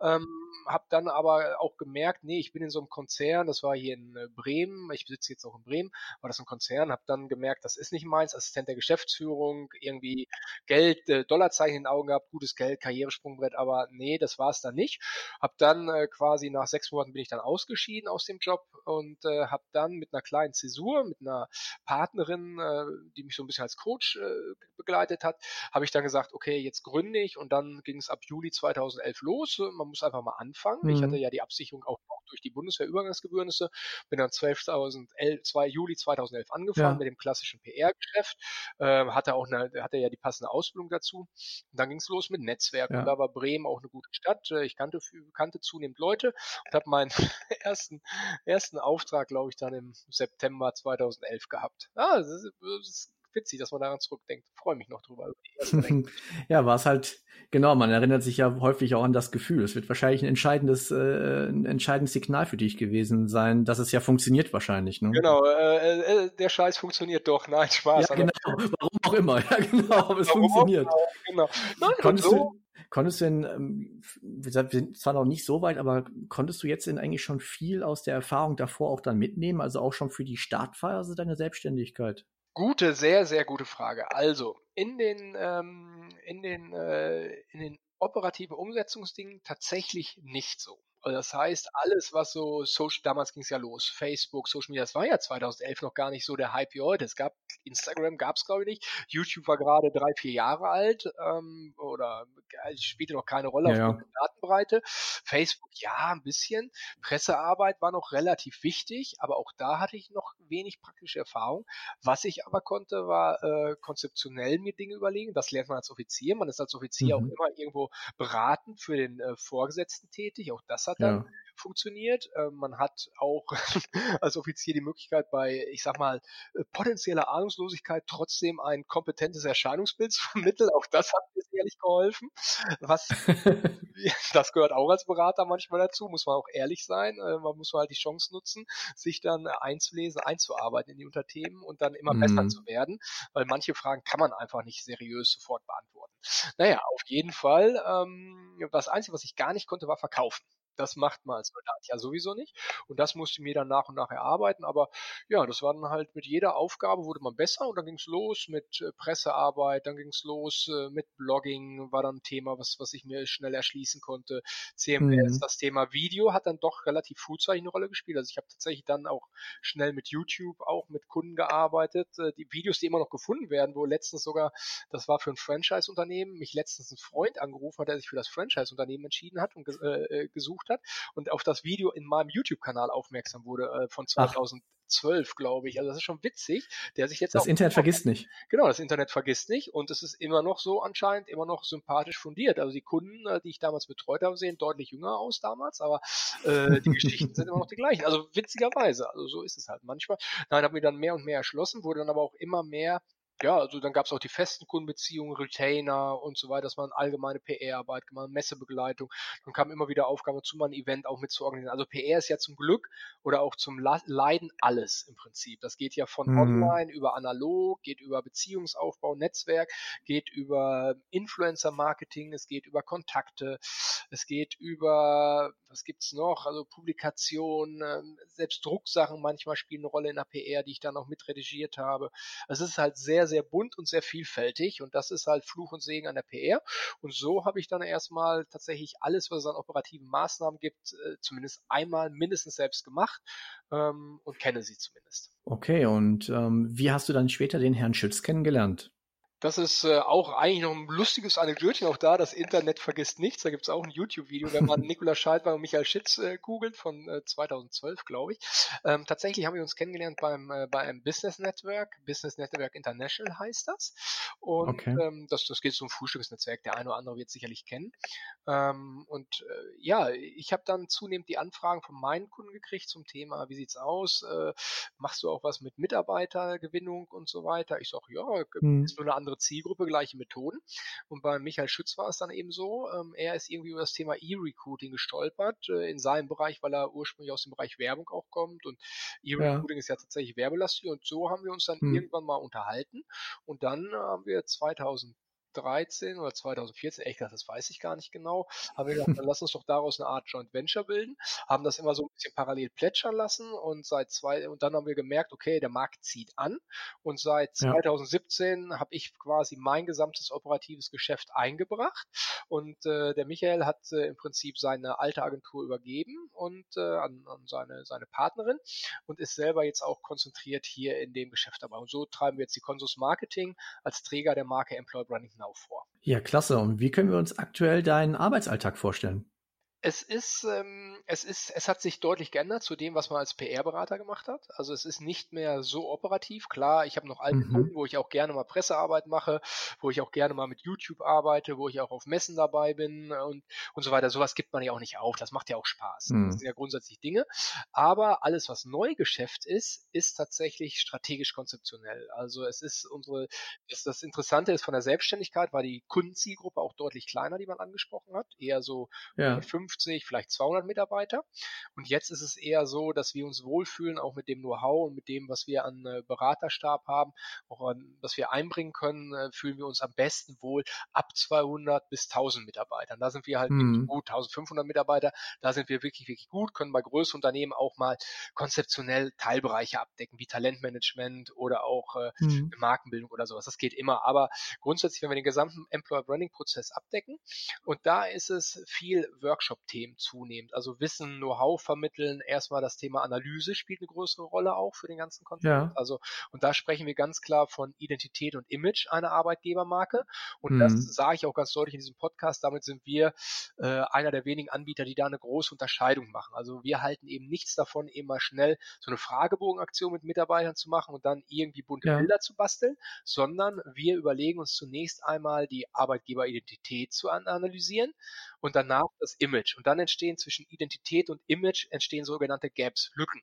Ähm, habe dann aber auch gemerkt, nee, ich bin in so einem Konzern, das war hier in Bremen, ich besitze jetzt auch in Bremen, war das ein Konzern, habe dann gemerkt, das ist nicht meins, Assistent der Geschäftsführung, irgendwie Geld, äh, Dollarzeichen in den Augen gehabt, gutes Geld, Karrieresprungbrett, aber nee, das war es dann nicht. Hab dann äh, quasi nach sechs Monaten bin ich dann ausgeschieden aus dem Job und äh, habe dann mit einer kleinen Zäsur, mit einer Partnerin, äh, die mich so ein bisschen als Coach äh, begleitet hat, habe ich dann gesagt, okay, jetzt gründe ich und dann ging es ab Juli 2011 los. Man muss einfach mal anfangen. Mhm. Ich hatte ja die Absicherung auch durch die Bundeswehr-Übergangsgebührnisse, bin dann 12.011, 2 Juli 2011 angefangen ja. mit dem klassischen PR-Geschäft, äh, hatte auch eine, hatte ja die passende Ausbildung dazu. Und dann ging es los mit Netzwerken. Ja. Da war Bremen auch eine gute Stadt. Äh, ich kannte, kannte zunehmend Leute und habe meinen <laughs> ersten, ersten Auftrag, glaube ich, dann im September 2011 gehabt. Ja, das ist, das ist witzig, dass man daran zurückdenkt. Freue mich noch drüber. <laughs> ja, war es halt, genau, man erinnert sich ja häufig auch an das Gefühl. Es wird wahrscheinlich ein entscheidendes, äh, ein entscheidendes Signal für dich gewesen sein, dass es ja funktioniert wahrscheinlich. Ne? Genau, äh, äh, der Scheiß funktioniert doch. Nein, Spaß. Ja, genau, warum auch immer. <laughs> Ja, genau, aber es warum funktioniert. Auch, genau. Nein, Konntest so, du, Konntest du denn, ähm, wir sind zwar noch nicht so weit, aber konntest du jetzt denn eigentlich schon viel aus der Erfahrung davor auch dann mitnehmen, also auch schon für die Startphase deiner Selbstständigkeit? Gute, sehr, sehr gute Frage. Also in den, ähm, in den, äh, in den operativen Umsetzungsdingen tatsächlich nicht so. Also das heißt, alles, was so Social, damals ging es ja los, Facebook, Social Media, das war ja 2011 noch gar nicht so der Hype wie heute. Es gab Instagram, gab es glaube ich nicht. YouTube war gerade drei, vier Jahre alt ähm, oder äh, spielte noch keine Rolle ja, auf der Datenbreite. Facebook, ja, ein bisschen. Pressearbeit war noch relativ wichtig, aber auch da hatte ich noch wenig praktische Erfahrung. Was ich aber konnte, war äh, konzeptionell mir Dinge überlegen. Das lernt man als Offizier. Man ist als Offizier mhm. auch immer irgendwo beratend für den äh, Vorgesetzten tätig. Auch das hat hat dann ja. funktioniert. Ähm, man hat auch <laughs> als Offizier die Möglichkeit bei, ich sag mal, äh, potenzieller Ahnungslosigkeit trotzdem ein kompetentes Erscheinungsbild zu <laughs> vermitteln. Auch das hat mir sicherlich geholfen. Was, <laughs> das gehört auch als Berater manchmal dazu, muss man auch ehrlich sein. Äh, man muss halt die Chance nutzen, sich dann einzulesen, einzuarbeiten in die Unterthemen und dann immer mhm. besser zu werden, weil manche Fragen kann man einfach nicht seriös sofort beantworten. Naja, auf jeden Fall. Ähm, das Einzige, was ich gar nicht konnte, war verkaufen. Das macht man als Soldat ja sowieso nicht. Und das musste ich mir dann nach und nach erarbeiten. Aber ja, das war dann halt mit jeder Aufgabe wurde man besser und dann ging es los mit äh, Pressearbeit, dann ging es los äh, mit Blogging, war dann ein Thema, was, was ich mir schnell erschließen konnte. CMS, mhm. das Thema Video hat dann doch relativ frühzeitig eine Rolle gespielt. Also ich habe tatsächlich dann auch schnell mit YouTube auch mit Kunden gearbeitet. Äh, die Videos, die immer noch gefunden werden, wo letztens sogar, das war für ein Franchise-Unternehmen, mich letztens ein Freund angerufen hat, der sich für das Franchise-Unternehmen entschieden hat und gesucht gesucht hat und auf das Video in meinem YouTube-Kanal aufmerksam wurde äh, von 2012, glaube ich. Also das ist schon witzig, der sich jetzt das Internet vergisst nicht. Genau, das Internet vergisst nicht und es ist immer noch so anscheinend immer noch sympathisch fundiert. Also die Kunden, äh, die ich damals betreut habe, sehen deutlich jünger aus damals, aber äh, die Geschichten sind immer noch die gleichen. Also witzigerweise, also so ist es halt manchmal. Nein, habe mir dann mehr und mehr erschlossen, wurde dann aber auch immer mehr ja, also dann gab es auch die festen Kundenbeziehungen, Retainer und so weiter, dass man allgemeine PR-Arbeit gemacht, Messebegleitung. Dann kam immer wieder Aufgabe zu, mal ein Event auch mit zu organisieren. Also PR ist ja zum Glück oder auch zum Leiden alles im Prinzip. Das geht ja von mhm. online über analog, geht über Beziehungsaufbau, Netzwerk, geht über Influencer-Marketing, es geht über Kontakte, es geht über, was gibt's noch? Also Publikationen, ähm, selbst Drucksachen manchmal spielen eine Rolle in der PR, die ich dann auch mitredigiert habe. Also es ist halt sehr sehr, sehr bunt und sehr vielfältig und das ist halt Fluch und Segen an der PR. Und so habe ich dann erstmal tatsächlich alles, was es an operativen Maßnahmen gibt, äh, zumindest einmal mindestens selbst gemacht ähm, und kenne sie zumindest. Okay, und ähm, wie hast du dann später den Herrn Schütz kennengelernt? Das ist äh, auch eigentlich noch ein lustiges Anekdötchen auch da. Das Internet vergisst nichts. Da gibt es auch ein YouTube-Video, wenn man <laughs> Nikola Scheidmann und Michael Schitz äh, googelt von äh, 2012, glaube ich. Ähm, tatsächlich haben wir uns kennengelernt beim äh, bei einem Business Network. Business Network International heißt das. Und okay. ähm, das, das geht so um Frühstücksnetzwerk. Der eine oder andere wird sicherlich kennen. Ähm, und äh, ja, ich habe dann zunehmend die Anfragen von meinen Kunden gekriegt zum Thema, wie sieht's aus? Äh, machst du auch was mit Mitarbeitergewinnung und so weiter? Ich sage, ja, hm. ist nur eine andere andere Zielgruppe, gleiche Methoden. Und bei Michael Schütz war es dann eben so, ähm, er ist irgendwie über das Thema E-Recruiting gestolpert, äh, in seinem Bereich, weil er ursprünglich aus dem Bereich Werbung auch kommt und E-Recruiting ja. ist ja tatsächlich werbelastig und so haben wir uns dann hm. irgendwann mal unterhalten und dann haben wir 2000 2013 oder 2014, echt, das weiß ich gar nicht genau, haben wir gedacht, dann lass uns doch daraus eine Art Joint Venture bilden, haben das immer so ein bisschen parallel plätschern lassen und seit zwei, und dann haben wir gemerkt, okay, der Markt zieht an und seit ja. 2017 habe ich quasi mein gesamtes operatives Geschäft eingebracht und äh, der Michael hat äh, im Prinzip seine alte Agentur übergeben und äh, an, an seine, seine Partnerin und ist selber jetzt auch konzentriert hier in dem Geschäft dabei. Und so treiben wir jetzt die Consus Marketing als Träger der Marke Employer Branding genau vor. Ja, klasse. Und wie können wir uns aktuell deinen Arbeitsalltag vorstellen? Es ist, ähm, es ist, es hat sich deutlich geändert zu dem, was man als PR-Berater gemacht hat. Also es ist nicht mehr so operativ. Klar, ich habe noch alte Mhm. Kunden, wo ich auch gerne mal Pressearbeit mache, wo ich auch gerne mal mit YouTube arbeite, wo ich auch auf Messen dabei bin äh, und, und so weiter. Sowas gibt man ja auch nicht auf. Das macht ja auch Spaß. Mhm. Das sind ja grundsätzlich Dinge. Aber alles, was Neugeschäft ist, ist tatsächlich strategisch konzeptionell. Also es ist unsere, das, das Interessante ist von der Selbstständigkeit war die Kundenzielgruppe auch deutlich kleiner, die man angesprochen hat. Eher so Ja. 50, vielleicht 200 Mitarbeiter. Und jetzt ist es eher so, dass wir uns wohlfühlen, auch mit dem Know-how und mit dem, was wir an äh, Beraterstab haben, auch an, was wir einbringen können, äh, fühlen wir uns am besten wohl ab 200 bis 1000 Mitarbeitern. Da sind wir halt Mhm. gut, 1500 Mitarbeiter, da sind wir wirklich, wirklich gut, können bei größeren Unternehmen auch mal konzeptionell Teilbereiche abdecken, wie Talentmanagement oder auch äh, Mhm. Markenbildung oder sowas. Das geht immer. Aber grundsätzlich, wenn wir den gesamten Employer Branding Prozess abdecken, und da ist es viel Workshop-Themen zunehmend. Also Wissen, Know-how vermitteln. Erstmal das Thema Analyse spielt eine größere Rolle auch für den ganzen Konzept. Ja. Also, und da sprechen wir ganz klar von Identität und Image einer Arbeitgebermarke. Und das Mhm. sage ich auch ganz deutlich in diesem Podcast. Damit sind wir äh, einer der wenigen Anbieter, die da eine große Unterscheidung machen. Also wir halten eben nichts davon, eben mal schnell so eine Fragebogenaktion mit Mitarbeitern zu machen und dann irgendwie bunte Ja. Bilder zu basteln, sondern wir überlegen uns zunächst einmal die Arbeitgeberidentität zu an analysieren und danach das Image. Und dann entstehen zwischen Identität und Image entstehen sogenannte Gaps, Lücken.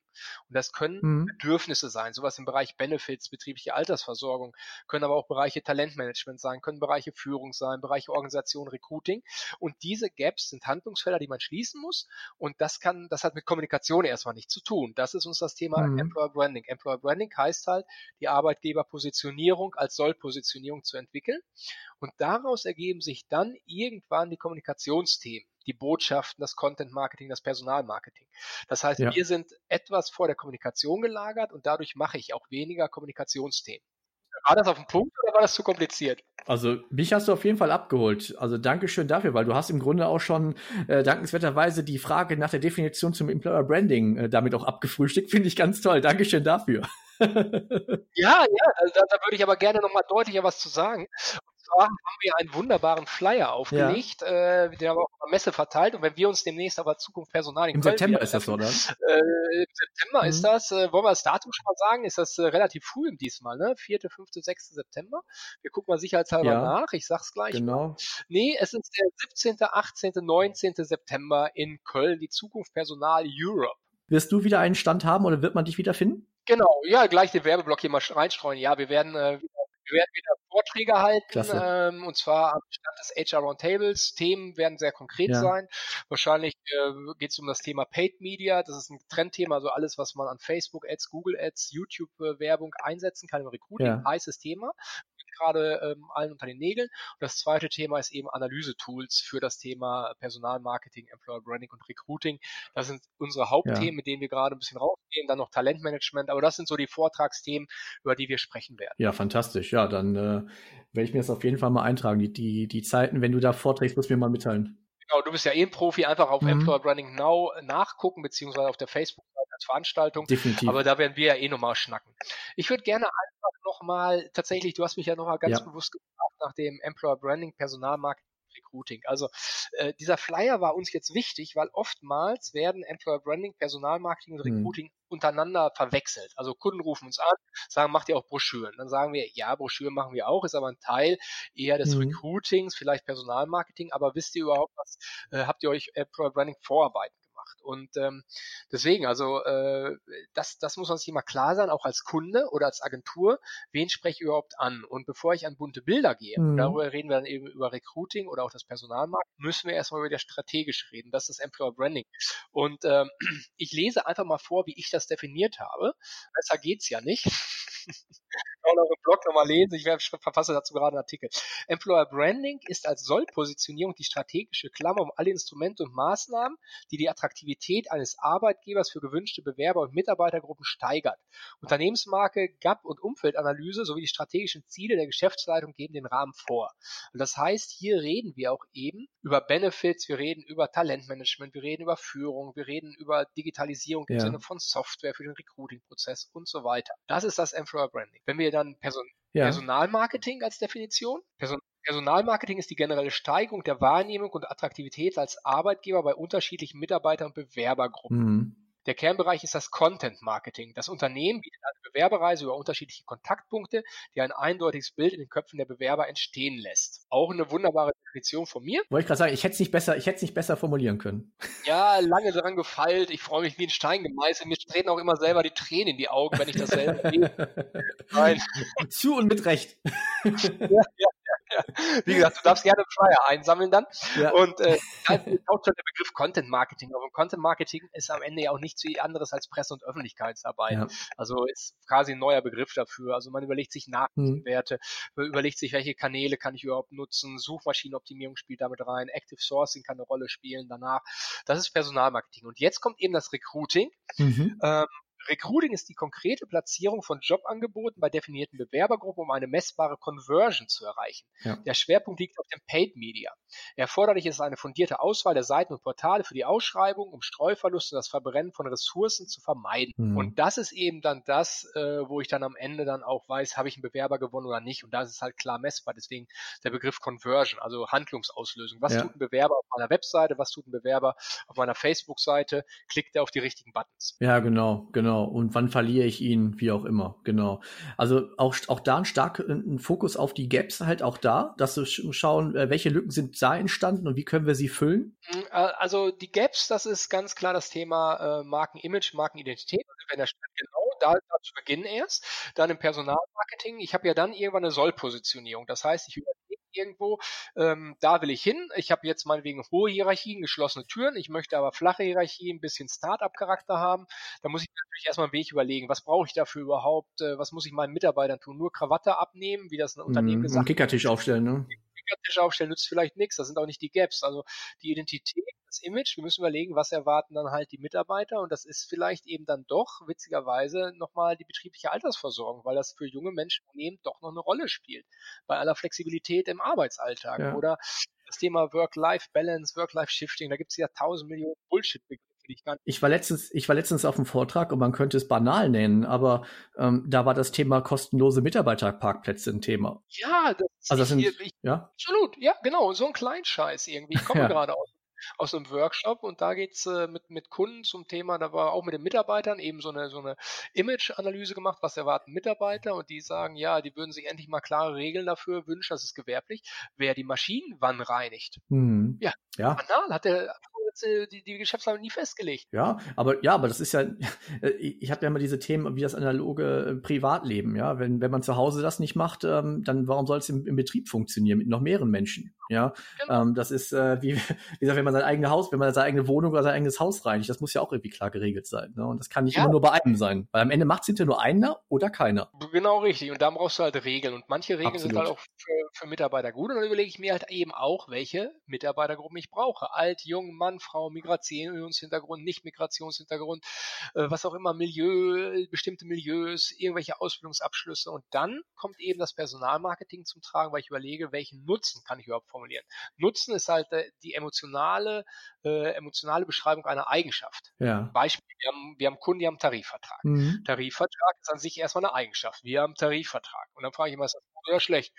Und das können Mhm. Bedürfnisse sein, sowas im Bereich Benefits, betriebliche Altersversorgung, können aber auch Bereiche Talentmanagement sein, können Bereiche Führung sein, Bereiche Organisation, Recruiting. Und diese Gaps sind Handlungsfelder, die man schließen muss. Und das kann, das hat mit Kommunikation erstmal nichts zu tun. Das ist uns das Thema Mhm. Employer Branding. Employer Branding heißt halt, die Arbeitgeberpositionierung als Sollpositionierung zu entwickeln. Und daraus ergeben sich dann irgendwann die Kommunikationsthemen, die Botschaften, das Content Marketing, das Personalmarketing. Das heißt, Ja. wir sind etwas vor der Kommunikation gelagert und dadurch mache ich auch weniger Kommunikationsthemen. War das auf den Punkt oder war das zu kompliziert? Also mich hast du auf jeden Fall abgeholt. Also Dankeschön dafür, weil du hast im Grunde auch schon äh, dankenswerterweise die Frage nach der Definition zum Employer Branding äh, damit auch abgefrühstückt. Finde ich ganz toll. Dankeschön dafür. <laughs> Ja, ja, also da, da würde ich aber gerne nochmal deutlicher was zu sagen. Zwar haben wir einen wunderbaren Flyer aufgelegt, äh, den haben wir auf der Messe verteilt. Und wenn wir uns demnächst aber Zukunft Personal in Im Köln September wieder ist das, oder? Äh, Im September Mhm. ist das. Äh, wollen wir das Datum schon mal sagen? Ist das äh, relativ früh diesmal, ne? 4., 5., 6. September. Wir gucken mal sicherheitshalber Ja. nach. Ich sag's gleich. Genau. Nee, es ist der 17., 18., 19. September in Köln, die Zukunft Personal Europe. Wirst du wieder einen Stand haben oder wird man dich wiederfinden? Genau, ja, gleich den Werbeblock hier mal reinstreuen. Ja, wir werden, äh, wieder- wir werden wieder Vorträge halten, ähm, und zwar am Stand des HR Roundtables. Themen werden sehr konkret Ja. sein. Wahrscheinlich äh, geht es um das Thema Paid Media. Das ist ein Trendthema, also alles, was man an Facebook Ads, Google Ads, YouTube äh, Werbung einsetzen kann im Recruiting. Ja. Heißes Thema. Gerade ähm, allen unter den Nägeln. Und das zweite Thema ist eben Analyse-Tools für das Thema Personalmarketing, Employer Branding und Recruiting. Das sind unsere Hauptthemen, mit denen wir gerade ein bisschen rausgehen. Dann noch Talentmanagement. Aber das sind so die Vortragsthemen, über die wir sprechen werden. Ja, fantastisch. Ja, dann äh, werde ich mir das auf jeden Fall mal eintragen. Die, die, die Zeiten, wenn du da vorträgst, musst du mir mal mitteilen. Genau, du bist ja eh ein Profi, einfach auf Mhm. Employer Branding Now nachgucken, beziehungsweise auf der Facebook-Seite als Veranstaltung. Definitiv. Aber da werden wir ja eh nochmal schnacken. Ich würde gerne einfach nochmal, tatsächlich, du hast mich ja nochmal ganz Ja. bewusst gefragt nach dem Employer Branding, Personalmarketing, Recruiting. Also äh, dieser Flyer war uns jetzt wichtig, weil oftmals werden Employer Branding, Personalmarketing und Mhm. Recruiting untereinander verwechselt. Also Kunden rufen uns an, sagen, macht ihr auch Broschüren? Dann sagen wir, ja, Broschüren machen wir auch, ist aber ein Teil eher des Mhm. Recruitings, vielleicht Personalmarketing, aber wisst ihr überhaupt was, äh, habt ihr euch Employer Branding Vorarbeiten gemacht? Und ähm, deswegen, also äh, das, das muss uns hier mal klar sein, auch als Kunde oder als Agentur, wen spreche ich überhaupt an? Und bevor ich an bunte Bilder gehe, Mhm. darüber reden wir dann eben über Recruiting oder auch das Personalmarkt, müssen wir erstmal über das strategisch reden. Das ist Employer Branding. Und ähm, ich lese einfach mal vor, wie ich das definiert habe. Besser geht's ja nicht. Auch noch im Blog nochmal lesen. Ich verfasse dazu gerade einen Artikel. Employer Branding ist als Sollpositionierung die strategische Klammer um alle Instrumente und Maßnahmen, die die Attraktivität eines Arbeitgebers für gewünschte Bewerber und Mitarbeitergruppen steigert. Unternehmensmarke, GAP und Umfeldanalyse sowie die strategischen Ziele der Geschäftsleitung geben den Rahmen vor. Und das heißt, hier reden wir auch eben über Benefits, wir reden über Talentmanagement, wir reden über Führung, wir reden über Digitalisierung im Ja. Sinne von Software für den Recruiting-Prozess und so weiter. Das ist das Employer Branding. Wenn wir dann Person ja. Personalmarketing als Definition, Person Personalmarketing ist die generelle Steigerung der Wahrnehmung und Attraktivität als Arbeitgeber bei unterschiedlichen Mitarbeiter- und Bewerbergruppen. Mhm. Der Kernbereich ist das Content Marketing. Das Unternehmen bietet eine Bewerberreise über unterschiedliche Kontaktpunkte, die ein eindeutiges Bild in den Köpfen der Bewerber entstehen lässt. Auch eine wunderbare Definition von mir. Wollte ich gerade sagen, ich hätte es nicht besser, ich hätte es nicht besser formulieren können. Ja, lange daran gefeilt. Ich freue mich wie ein Stein gemeißelt. Mir treten auch immer selber die Tränen in die Augen, wenn ich das selber sehe. <laughs> Nein. Zu und mit Recht. ja, ja, <laughs> Wie gesagt, du darfst gerne Flyer einsammeln dann. Ja. Und äh, taucht schon der Begriff Content Marketing. Und Content Marketing ist am Ende ja auch nichts anderes als Presse- und Öffentlichkeitsarbeit. Ja. Also ist quasi ein neuer Begriff dafür. Also man überlegt sich Nachrichtenwerte, hm. überlegt sich, welche Kanäle kann ich überhaupt nutzen, Suchmaschinenoptimierung spielt damit rein, Active Sourcing kann eine Rolle spielen danach. Das ist Personalmarketing. Und jetzt kommt eben das Recruiting. Mhm. Ähm, Recruiting ist die konkrete Platzierung von Jobangeboten bei definierten Bewerbergruppen, um eine messbare Conversion zu erreichen. Ja. Der Schwerpunkt liegt auf dem Paid Media. Erforderlich ist eine fundierte Auswahl der Seiten und Portale für die Ausschreibung, um Streuverluste und das Verbrennen von Ressourcen zu vermeiden. Mhm. Und das ist eben dann das, äh, wo ich dann am Ende dann auch weiß, habe ich einen Bewerber gewonnen oder nicht. Und das ist halt klar messbar. Deswegen der Begriff Conversion, also Handlungsauslösung. Was ja. tut ein Bewerber auf meiner Webseite? Was tut ein Bewerber auf meiner Facebook-Seite? Klickt er auf die richtigen Buttons? Ja, genau, genau genau. Und wann verliere ich ihn, wie auch immer, genau. Also auch, auch da ein starker ein Fokus auf die Gaps halt auch da, dass wir schauen, äh, welche Lücken sind da entstanden und wie können wir sie füllen? Hm, äh, also die Gaps, das ist ganz klar das Thema äh, Markenimage, Markenidentität. Also wenn der Stadt genau da, da zu Beginn erst, dann im Personalmarketing. Ich habe ja dann irgendwann eine Soll-Positionierung. Das heißt, ich überlege irgendwo, ähm, da will ich hin. Ich habe jetzt meinetwegen hohe Hierarchien, geschlossene Türen. Ich möchte aber flache Hierarchien, ein bisschen Start-up-Charakter haben. Da muss ich natürlich erstmal einen Weg überlegen, was brauche ich dafür überhaupt, äh, was muss ich meinen Mitarbeitern tun? Nur Krawatte abnehmen, wie das ein Unternehmen mhm, gesagt hat. Kickertisch aufstellen, ne? Kickertisch aufstellen nützt vielleicht nichts. Das sind auch nicht die Gaps. Also die Identität das Image. Wir müssen überlegen, was erwarten dann halt die Mitarbeiter und das ist vielleicht eben dann doch witzigerweise nochmal die betriebliche Altersversorgung, weil das für junge Menschen eben doch noch eine Rolle spielt. Bei aller Flexibilität im Arbeitsalltag ja. oder das Thema Work-Life-Balance, Work-Life-Shifting, da gibt es ja tausend Millionen Bullshit-Begriffe. Ich war letztens, ich war letztens auf einem Vortrag und man könnte es banal nennen, aber ähm, da war das Thema kostenlose Mitarbeiterparkplätze ein Thema. Ja, das, also das sind, ich, ja? absolut, ja, genau, so ein Kleinscheiß irgendwie. Ich komme ja. gerade aus aus einem Workshop und da geht's äh, mit, mit Kunden zum Thema, da war auch mit den Mitarbeitern eben so eine, so eine Image-Analyse gemacht, was erwarten Mitarbeiter und die sagen, ja, die würden sich endlich mal klare Regeln dafür wünschen, das ist gewerblich, wer die Maschinen wann reinigt. Mhm. Ja, ja. banal, hat der die, die Geschäftsleitung nie festgelegt. Ja, aber ja, aber das ist ja, <laughs> ich habe ja immer diese Themen wie das analoge äh, Privatleben, ja. Wenn, wenn man zu Hause das nicht macht, ähm, dann warum soll es im, im Betrieb funktionieren mit noch mehreren Menschen? Ja. Genau. Ähm, das ist äh, wie, <laughs> wie gesagt, wenn man sein eigenes Haus, wenn man seine eigene Wohnung oder sein eigenes Haus reinigt, das muss ja auch irgendwie klar geregelt sein. Ne? Und das kann nicht ja. immer nur bei einem sein. Weil am Ende macht es hinterher nur einer oder keiner. Genau richtig. Und da brauchst du halt Regeln. Und manche Regeln Absolut. sind halt auch für, für Mitarbeiter gut. Und dann überlege ich mir halt eben auch, welche Mitarbeitergruppen ich brauche. Alt, jung, Mann, Frau, Migrationshintergrund, Nicht-Migrationshintergrund, äh, was auch immer, Milieu, bestimmte Milieus, irgendwelche Ausbildungsabschlüsse. Und dann kommt eben das Personalmarketing zum Tragen, weil ich überlege, welchen Nutzen kann ich überhaupt formulieren. Nutzen ist halt äh, die emotionale, äh, emotionale Beschreibung einer Eigenschaft. Ja. Beispiel, wir haben, wir haben Kunden, die haben Tarifvertrag. Mhm. Tarifvertrag ist an sich erstmal eine Eigenschaft. Wir haben Tarifvertrag. Und dann frage ich immer, ist das gut oder schlecht?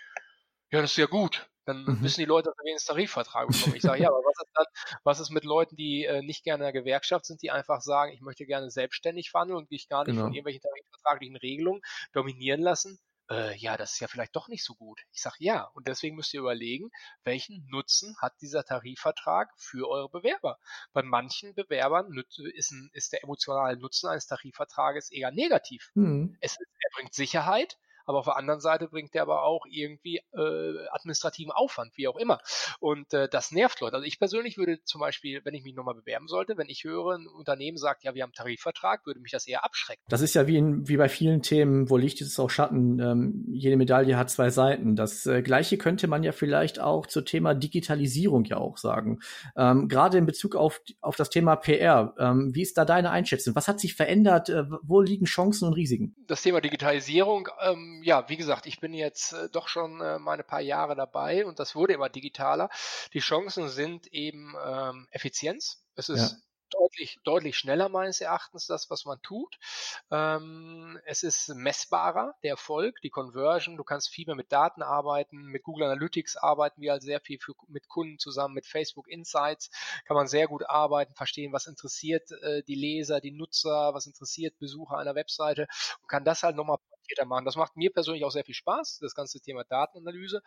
Ja, das ist ja gut. Dann mhm. wissen die Leute, dass wir wenigstens Tarifvertrag bekommen. Ich sage, ja, <laughs> aber was ist dann, was ist mit Leuten, die äh, nicht gerne in der Gewerkschaft sind, die einfach sagen, ich möchte gerne selbstständig verhandeln und mich gar nicht genau. von irgendwelchen tarifvertraglichen Regelungen dominieren lassen? Äh, ja, das ist ja vielleicht doch nicht so gut. Ich sage ja, und deswegen müsst ihr überlegen, welchen Nutzen hat dieser Tarifvertrag für eure Bewerber? Bei manchen Bewerbern ist, ein, ist der emotionale Nutzen eines Tarifvertrages eher negativ. Mhm. Es, er bringt Sicherheit, aber auf der anderen Seite bringt der aber auch irgendwie äh, administrativen Aufwand, wie auch immer. Und äh, das nervt Leute. Also ich persönlich würde zum Beispiel, wenn ich mich nochmal bewerben sollte, wenn ich höre, ein Unternehmen sagt, ja, wir haben einen Tarifvertrag, würde mich das eher abschrecken. Das ist ja wie, in, wie bei vielen Themen, wo Licht ist, ist auch Schatten. Ähm, jede Medaille hat zwei Seiten. Das äh, Gleiche könnte man ja vielleicht auch zum Thema Digitalisierung ja auch sagen. Ähm, Gerade in Bezug auf, auf das Thema PR. Ähm, wie ist da deine Einschätzung? Was hat sich verändert? Äh, wo liegen Chancen und Risiken? Das Thema Digitalisierung, ähm, ja, wie gesagt, ich bin jetzt äh, doch schon äh, meine paar Jahre dabei und das wurde immer digitaler. Die Chancen sind eben ähm, Effizienz. Es ist ja deutlich, deutlich schneller meines Erachtens, das, was man tut. Ähm, es ist messbarer, der Erfolg, die Conversion. Du kannst viel mehr mit Daten arbeiten. Mit Google Analytics arbeiten wir halt sehr viel für, mit Kunden zusammen. Mit Facebook Insights kann man sehr gut arbeiten, verstehen, was interessiert äh, die Leser, die Nutzer, was interessiert Besucher einer Webseite und kann das halt nochmal machen. Das macht mir persönlich auch sehr viel Spaß, das ganze Thema Datenanalyse.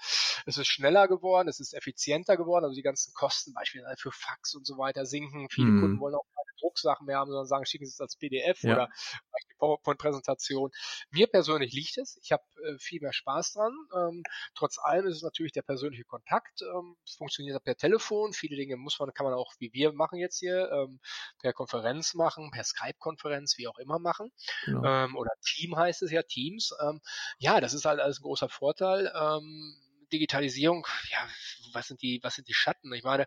Es ist schneller geworden, es ist effizienter geworden, also die ganzen Kosten beispielsweise für Fax und so weiter sinken. Viele mhm. Kunden wollen auch keine Drucksachen mehr haben, sondern sagen, schicken Sie es als PDF ja. oder PowerPoint-Präsentation. Mir persönlich liegt es. Ich habe äh, viel mehr Spaß dran. Ähm, trotz allem ist es natürlich der persönliche Kontakt. Ähm, es funktioniert per Telefon. Viele Dinge muss man, kann man auch, wie wir machen jetzt hier, ähm, per Konferenz machen, per Skype-Konferenz, wie auch immer machen. Genau. Ähm, oder Team heißt es ja, Teams. Ähm, ja, das ist halt alles ein großer Vorteil. Ähm, Digitalisierung, ja, was sind die, was sind die Schatten? Ich meine,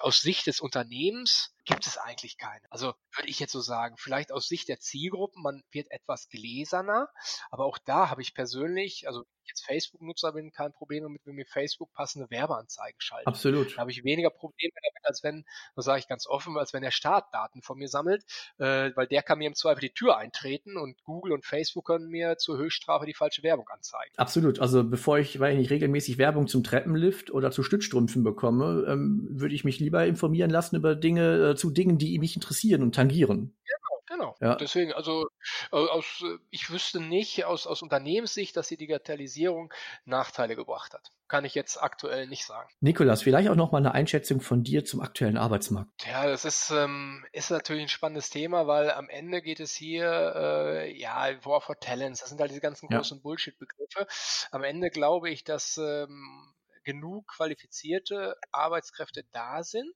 aus Sicht des Unternehmens gibt es eigentlich keine. Also würde ich jetzt so sagen, vielleicht aus Sicht der Zielgruppen, man wird etwas gläserner, aber auch da habe ich persönlich, also ich jetzt Facebook-Nutzer bin, kein Problem damit, wenn mir Facebook passende Werbeanzeigen schaltet. Absolut. Da habe ich weniger Probleme damit, als wenn, das sage ich ganz offen, als wenn der Staat Daten von mir sammelt, äh, weil der kann mir im Zweifel die Tür eintreten und Google und Facebook können mir zur Höchststrafe die falsche Werbung anzeigen. Absolut. Also bevor ich, weil ich nicht regelmäßig Werbung zum Treppenlift oder zu Stützstrümpfen bekomme, ähm, würde ich mich lieber informieren lassen über Dinge, äh, zu Dingen, die mich interessieren und tangieren. Genau. Genau. Ja. Deswegen, also aus, ich wüsste nicht aus, aus Unternehmenssicht, dass die Digitalisierung Nachteile gebracht hat. Kann ich jetzt aktuell nicht sagen. Nikolas, vielleicht auch noch mal eine Einschätzung von dir zum aktuellen Arbeitsmarkt. Ja, das ist, ähm, ist natürlich ein spannendes Thema, weil am Ende geht es hier, äh, ja, War for Talents, das sind halt diese ganzen ja. großen Bullshit-Begriffe. Am Ende glaube ich, dass ähm, genug qualifizierte Arbeitskräfte da sind,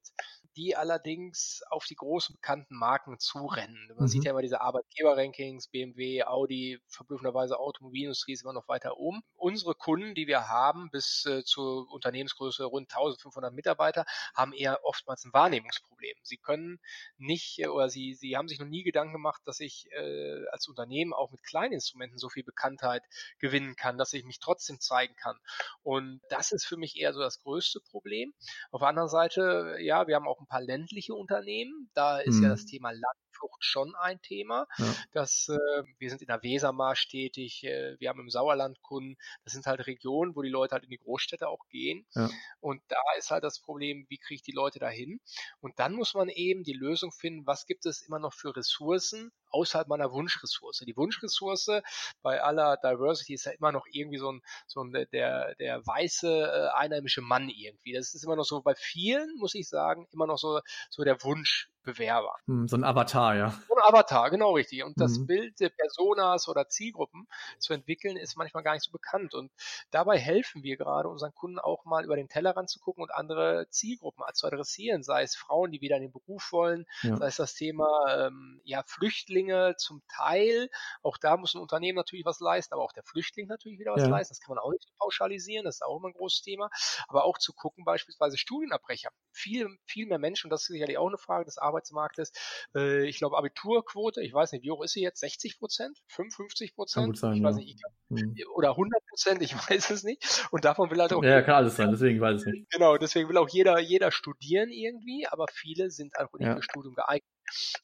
die allerdings auf die großen bekannten Marken zurennen. Man mhm. sieht ja immer diese Arbeitgeber-Rankings, BMW, Audi, verblüffenderweise Automobilindustrie ist immer noch weiter oben. Unsere Kunden, die wir haben, bis äh, zur Unternehmensgröße rund 1500 Mitarbeiter, haben eher oftmals ein Wahrnehmungsproblem. Sie können nicht äh, oder sie, sie haben sich noch nie Gedanken gemacht, dass ich äh, als Unternehmen auch mit kleinen Instrumenten so viel Bekanntheit gewinnen kann, dass ich mich trotzdem zeigen kann. Und das ist für mich eher so das größte Problem. Auf der anderen Seite, ja, wir haben auch ein paar ländliche Unternehmen. Da ist mhm. ja das mhm. Thema Landflucht schon ein Thema. Ja. Das, äh, wir sind in der Wesermarsch tätig, äh, wir haben im Sauerland Kunden. Das sind halt Regionen, wo die Leute halt in die Großstädte auch gehen. Ja. Und da ist halt das Problem, wie kriege ich die Leute dahin? Und dann muss man eben die Lösung finden, was gibt es immer noch für Ressourcen außerhalb meiner Wunschressource. Die Wunschressource bei aller Diversity ist ja immer noch irgendwie so ein, so ein der, der weiße äh, einheimische Mann irgendwie. Das ist immer noch so bei vielen, muss ich sagen, immer noch so, so der Wunsch Bewerber. Hm, so ein Avatar, ja. So ein Avatar, genau richtig. Und das mhm. Bild der Personas oder Zielgruppen zu entwickeln, ist manchmal gar nicht so bekannt. Und dabei helfen wir gerade unseren Kunden auch mal über den Tellerrand zu gucken und andere Zielgruppen zu adressieren, sei es Frauen, die wieder in den Beruf wollen, ja. sei es das Thema ähm, ja, Flüchtlinge zum Teil. Auch da muss ein Unternehmen natürlich was leisten, aber auch der Flüchtling natürlich wieder was ja. leisten. Das kann man auch nicht pauschalisieren, das ist auch immer ein großes Thema. Aber auch zu gucken, beispielsweise Studienabbrecher. Viel, viel mehr Menschen, und das ist sicherlich auch eine Frage des Arbeits Arbeitsmarktes. Äh, ich glaube, Abiturquote, ich weiß nicht, wie hoch ist sie jetzt? 60 Prozent? 55 Prozent? Sein, ich ja. nicht, ich hm. oder 100 Prozent, ich <laughs> weiß es nicht. Und davon will halt auch. Ja, kann alles sein, deswegen weiß ich nicht. Genau, deswegen will auch jeder, jeder studieren irgendwie, aber viele sind einfach nicht ja. für Studium geeignet.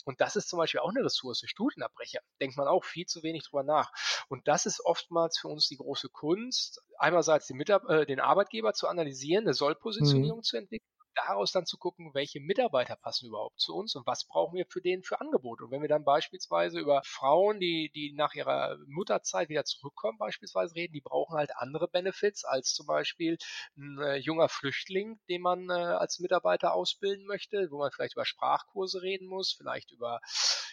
Und das ist zum Beispiel auch eine Ressource, Studienabbrecher. Denkt man auch viel zu wenig drüber nach. Und das ist oftmals für uns die große Kunst, einerseits den, Mitab äh, den Arbeitgeber zu analysieren, eine Sollpositionierung mhm. zu entwickeln daraus dann zu gucken, welche Mitarbeiter passen überhaupt zu uns und was brauchen wir für den für Angebote. Und wenn wir dann beispielsweise über Frauen, die, die nach ihrer Mutterzeit wieder zurückkommen, beispielsweise reden, die brauchen halt andere Benefits als zum Beispiel ein äh, junger Flüchtling, den man äh, als Mitarbeiter ausbilden möchte, wo man vielleicht über Sprachkurse reden muss, vielleicht über,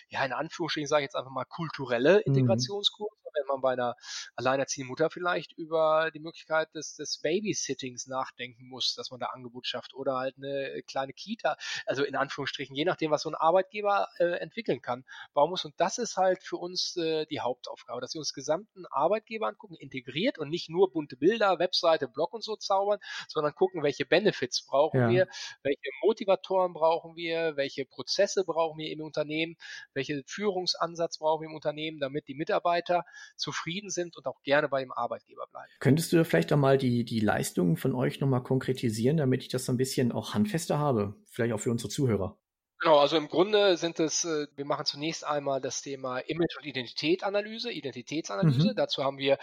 ja, in Anführungsstrichen sage ich jetzt einfach mal kulturelle mhm. Integrationskurse. Mhm wenn man bei einer alleinerziehenden Mutter vielleicht über die Möglichkeit des, des Babysittings nachdenken muss, dass man da Angebot schafft oder halt eine kleine Kita, also in Anführungsstrichen, je nachdem, was so ein Arbeitgeber äh, entwickeln kann, bauen muss. Und das ist halt für uns äh, die Hauptaufgabe, dass wir uns gesamten Arbeitgeber angucken, integriert und nicht nur bunte Bilder, Webseite, Blog und so zaubern, sondern gucken, welche Benefits brauchen ja. wir, welche Motivatoren brauchen wir, welche Prozesse brauchen wir im Unternehmen, welchen Führungsansatz brauchen wir im Unternehmen, damit die Mitarbeiter zufrieden sind und auch gerne bei dem Arbeitgeber bleiben. Könntest du vielleicht einmal die, die Leistungen von euch nochmal konkretisieren, damit ich das so ein bisschen auch handfester habe? Vielleicht auch für unsere Zuhörer. Genau, also im Grunde sind es, äh, wir machen zunächst einmal das Thema Image- und Identitätsanalyse, Identitätsanalyse. Mhm. Dazu haben wir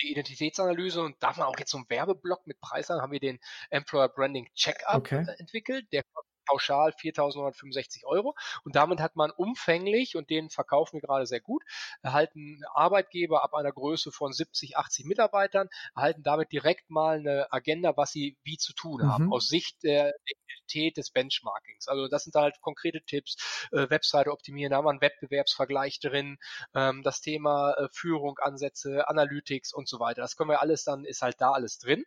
die Identitätsanalyse und da haben wir auch jetzt so einen Werbeblock mit Preisen, haben wir den Employer Branding Checkup okay. Äh, entwickelt. Der pauschal 4.965 Euro. Und damit hat man umfänglich, und den verkaufen wir gerade sehr gut, erhalten Arbeitgeber ab einer Größe von 70, 80 Mitarbeitern, erhalten damit direkt mal eine Agenda, was sie wie zu tun haben, mhm. aus Sicht der Identität des Benchmarkings. Also das sind halt konkrete Tipps, äh, Webseite optimieren, da haben wir einen Wettbewerbsvergleich drin, ähm, das Thema äh, Führung, Ansätze, Analytics und so weiter. Das können wir alles dann, ist halt da alles drin.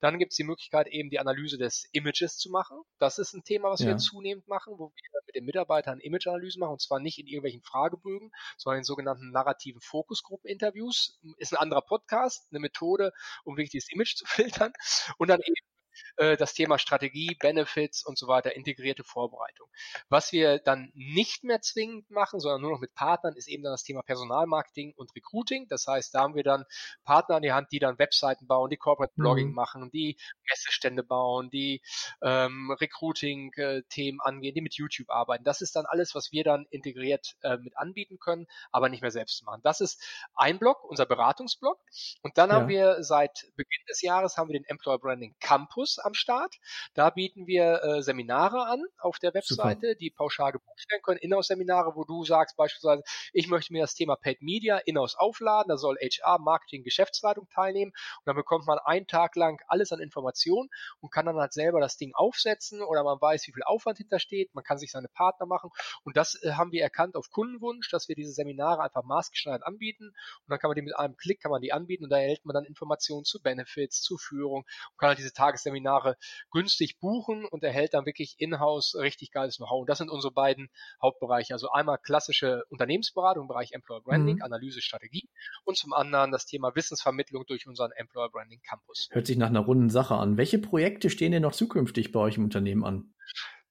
Dann gibt es die Möglichkeit eben die Analyse des Images zu machen. Das ist ein Thema, was ja. wir zunehmend machen, wo wir mit den Mitarbeitern Imageanalyse machen, und zwar nicht in irgendwelchen Fragebögen, sondern in sogenannten narrativen Fokusgruppen-Interviews. Ist ein anderer Podcast, eine Methode, um wirklich das Image zu <laughs> filtern. Und dann eben äh, das Thema Strategie, Benefits und so weiter, integrierte Vorbereitung. Was wir dann nicht mehr zwingend machen, sondern nur noch mit Partnern, ist eben dann das Thema Personalmarketing und Recruiting. Das heißt, da haben wir dann Partner an die Hand, die dann Webseiten bauen, die Corporate Blogging mhm. machen, die Messestände bauen, die ähm, Recruiting-Themen angehen, die mit YouTube arbeiten. Das ist dann alles, was wir dann integriert äh, mit anbieten können, aber nicht mehr selbst machen. Das ist ein Block, unser Beratungsblock. Und dann ja. haben wir seit Beginn des Jahres haben wir den Employer Branding Campus am Start. Da bieten wir äh, Seminare an auf der Webseite, Super. die pauschal gebucht werden können. Inhouse-Seminare, wo du sagst beispielsweise, ich möchte mir das Thema Paid Media Inhouse aufladen. Da soll HR, Marketing, Geschäftsleitung teilnehmen. Und dann bekommt man einen Tag lang alles an Informationen und kann dann halt selber das Ding aufsetzen oder man weiß, wie viel Aufwand hintersteht. Man kann sich seine Partner machen. Und das äh, haben wir erkannt auf Kundenwunsch, dass wir diese Seminare einfach maßgeschneidert anbieten. Und dann kann man die mit einem Klick kann man die anbieten und da erhält man dann Informationen zu Benefits, zu Führung und kann halt diese Tagesseminare Seminare günstig buchen und erhält dann wirklich in-house richtig geiles Know-how. Und das sind unsere beiden Hauptbereiche. Also einmal klassische Unternehmensberatung im Bereich Employer Branding, mhm. Analyse, Strategie und zum anderen das Thema Wissensvermittlung durch unseren Employer Branding Campus. Hört sich nach einer runden Sache an. Welche Projekte stehen denn noch zukünftig bei euch im Unternehmen an?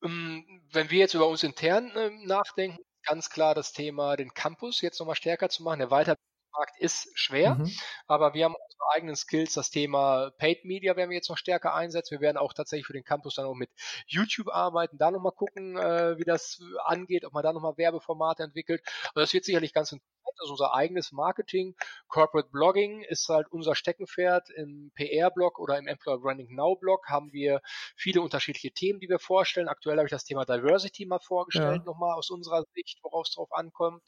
Ähm, wenn wir jetzt über uns intern äh, nachdenken, ganz klar das Thema, den Campus jetzt nochmal stärker zu machen, der Weiterbildung Markt ist schwer, mhm. aber wir haben unsere eigenen Skills. Das Thema Paid Media werden wir jetzt noch stärker einsetzen. Wir werden auch tatsächlich für den Campus dann auch mit YouTube arbeiten, da nochmal gucken, äh, wie das angeht, ob man da nochmal Werbeformate entwickelt. Also das wird sicherlich ganz interessant also unser eigenes Marketing. Corporate Blogging ist halt unser Steckenpferd. Im PR-Blog oder im Employer Branding Now-Blog haben wir viele unterschiedliche Themen, die wir vorstellen. Aktuell habe ich das Thema Diversity mal vorgestellt, ja. nochmal aus unserer Sicht, worauf es drauf ankommt.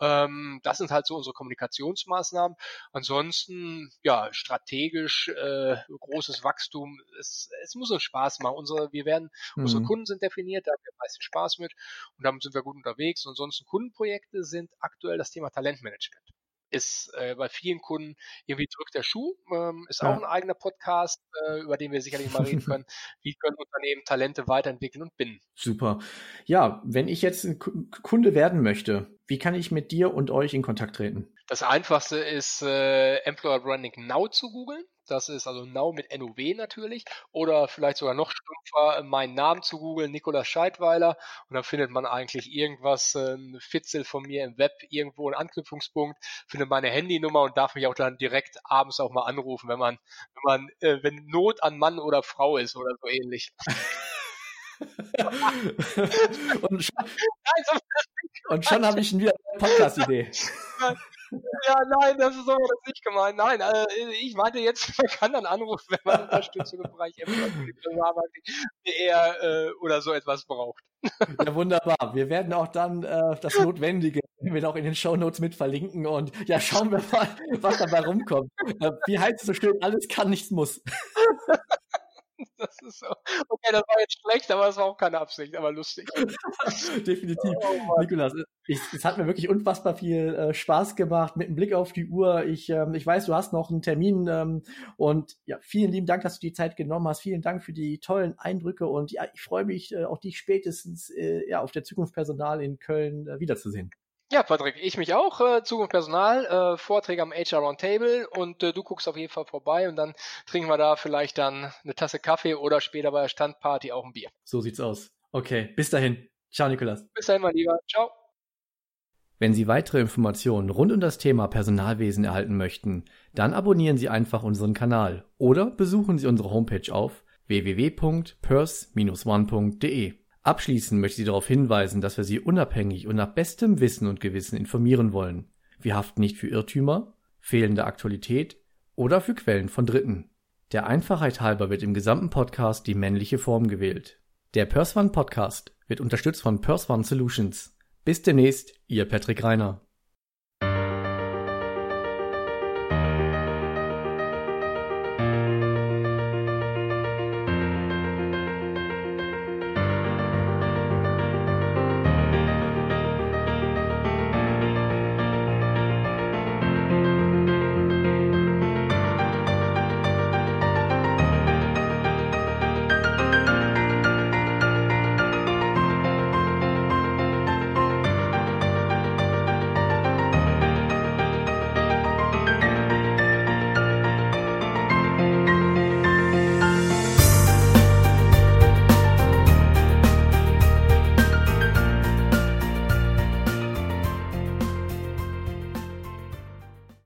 Ähm, das sind halt so unsere Kommunikationsmaßnahmen. Ansonsten, ja, strategisch äh, großes Wachstum. Es, es muss uns Spaß machen. Unsere, wir werden, mhm. unsere Kunden sind definiert, da haben wir meistens Spaß mit und damit sind wir gut unterwegs. Und ansonsten Kundenprojekte sind aktuell das Thema Talentmanagement. Ist äh, bei vielen Kunden irgendwie drückt der Schuh, ähm, ist ja. auch ein eigener Podcast, äh, über den wir sicherlich mal reden können. <laughs> Wie können Unternehmen Talente weiterentwickeln und binden? Super. Ja, wenn ich jetzt ein Kunde werden möchte, wie kann ich mit dir und euch in Kontakt treten? Das einfachste ist äh, Employer Branding Now zu googeln. Das ist also Now mit NOW natürlich. Oder vielleicht sogar noch stumpfer, äh, meinen Namen zu googeln, Nikolaus Scheidweiler. Und dann findet man eigentlich irgendwas, ein Fitzel von mir im Web, irgendwo einen Anknüpfungspunkt, findet meine Handynummer und darf mich auch dann direkt abends auch mal anrufen, wenn man, wenn man, äh, wenn Not an Mann oder Frau ist oder so ähnlich. <laughs> <laughs> und schon, und <laughs> schon habe ich wieder eine Podcast-Idee. Ja, nein, das ist aber das nicht gemeint. Nein, äh, ich meinte jetzt, <laughs> man kann dann anrufen, wenn man Unterstützung im Bereich eher äh, oder so etwas braucht. Ja, wunderbar. Wir werden auch dann äh, das Notwendige wir noch in den Show Notes mit verlinken und ja, schauen wir mal, was dabei rumkommt. Äh, wie heißt es so schön, alles kann, nichts muss. <laughs> Das ist so. Okay, das war jetzt schlecht, aber das war auch keine Absicht, aber lustig. <laughs> Definitiv. Oh, Nikolas, ich, es hat mir wirklich unfassbar viel äh, Spaß gemacht mit dem Blick auf die Uhr. Ich, ähm, ich weiß, du hast noch einen Termin ähm, und ja, vielen lieben Dank, dass du die Zeit genommen hast. Vielen Dank für die tollen Eindrücke und ja, ich freue mich, äh, auch dich spätestens äh, ja, auf der Zukunft Personal in Köln äh, wiederzusehen. Ja, Patrick, ich mich auch. Äh, Zukunft Personal, äh, Vorträge am HR Roundtable und äh, du guckst auf jeden Fall vorbei und dann trinken wir da vielleicht dann eine Tasse Kaffee oder später bei der Standparty auch ein Bier. So sieht's aus. Okay, bis dahin. Ciao, Nikolas. Bis dahin, mein Lieber. Ciao. Wenn Sie weitere Informationen rund um das Thema Personalwesen erhalten möchten, dann abonnieren Sie einfach unseren Kanal oder besuchen Sie unsere Homepage auf www.pers-one.de. Abschließend möchte ich darauf hinweisen, dass wir Sie unabhängig und nach bestem Wissen und Gewissen informieren wollen. Wir haften nicht für Irrtümer, fehlende Aktualität oder für Quellen von Dritten. Der Einfachheit halber wird im gesamten Podcast die männliche Form gewählt. Der Perswan Podcast wird unterstützt von Perswan Solutions. Bis demnächst, Ihr Patrick Reiner.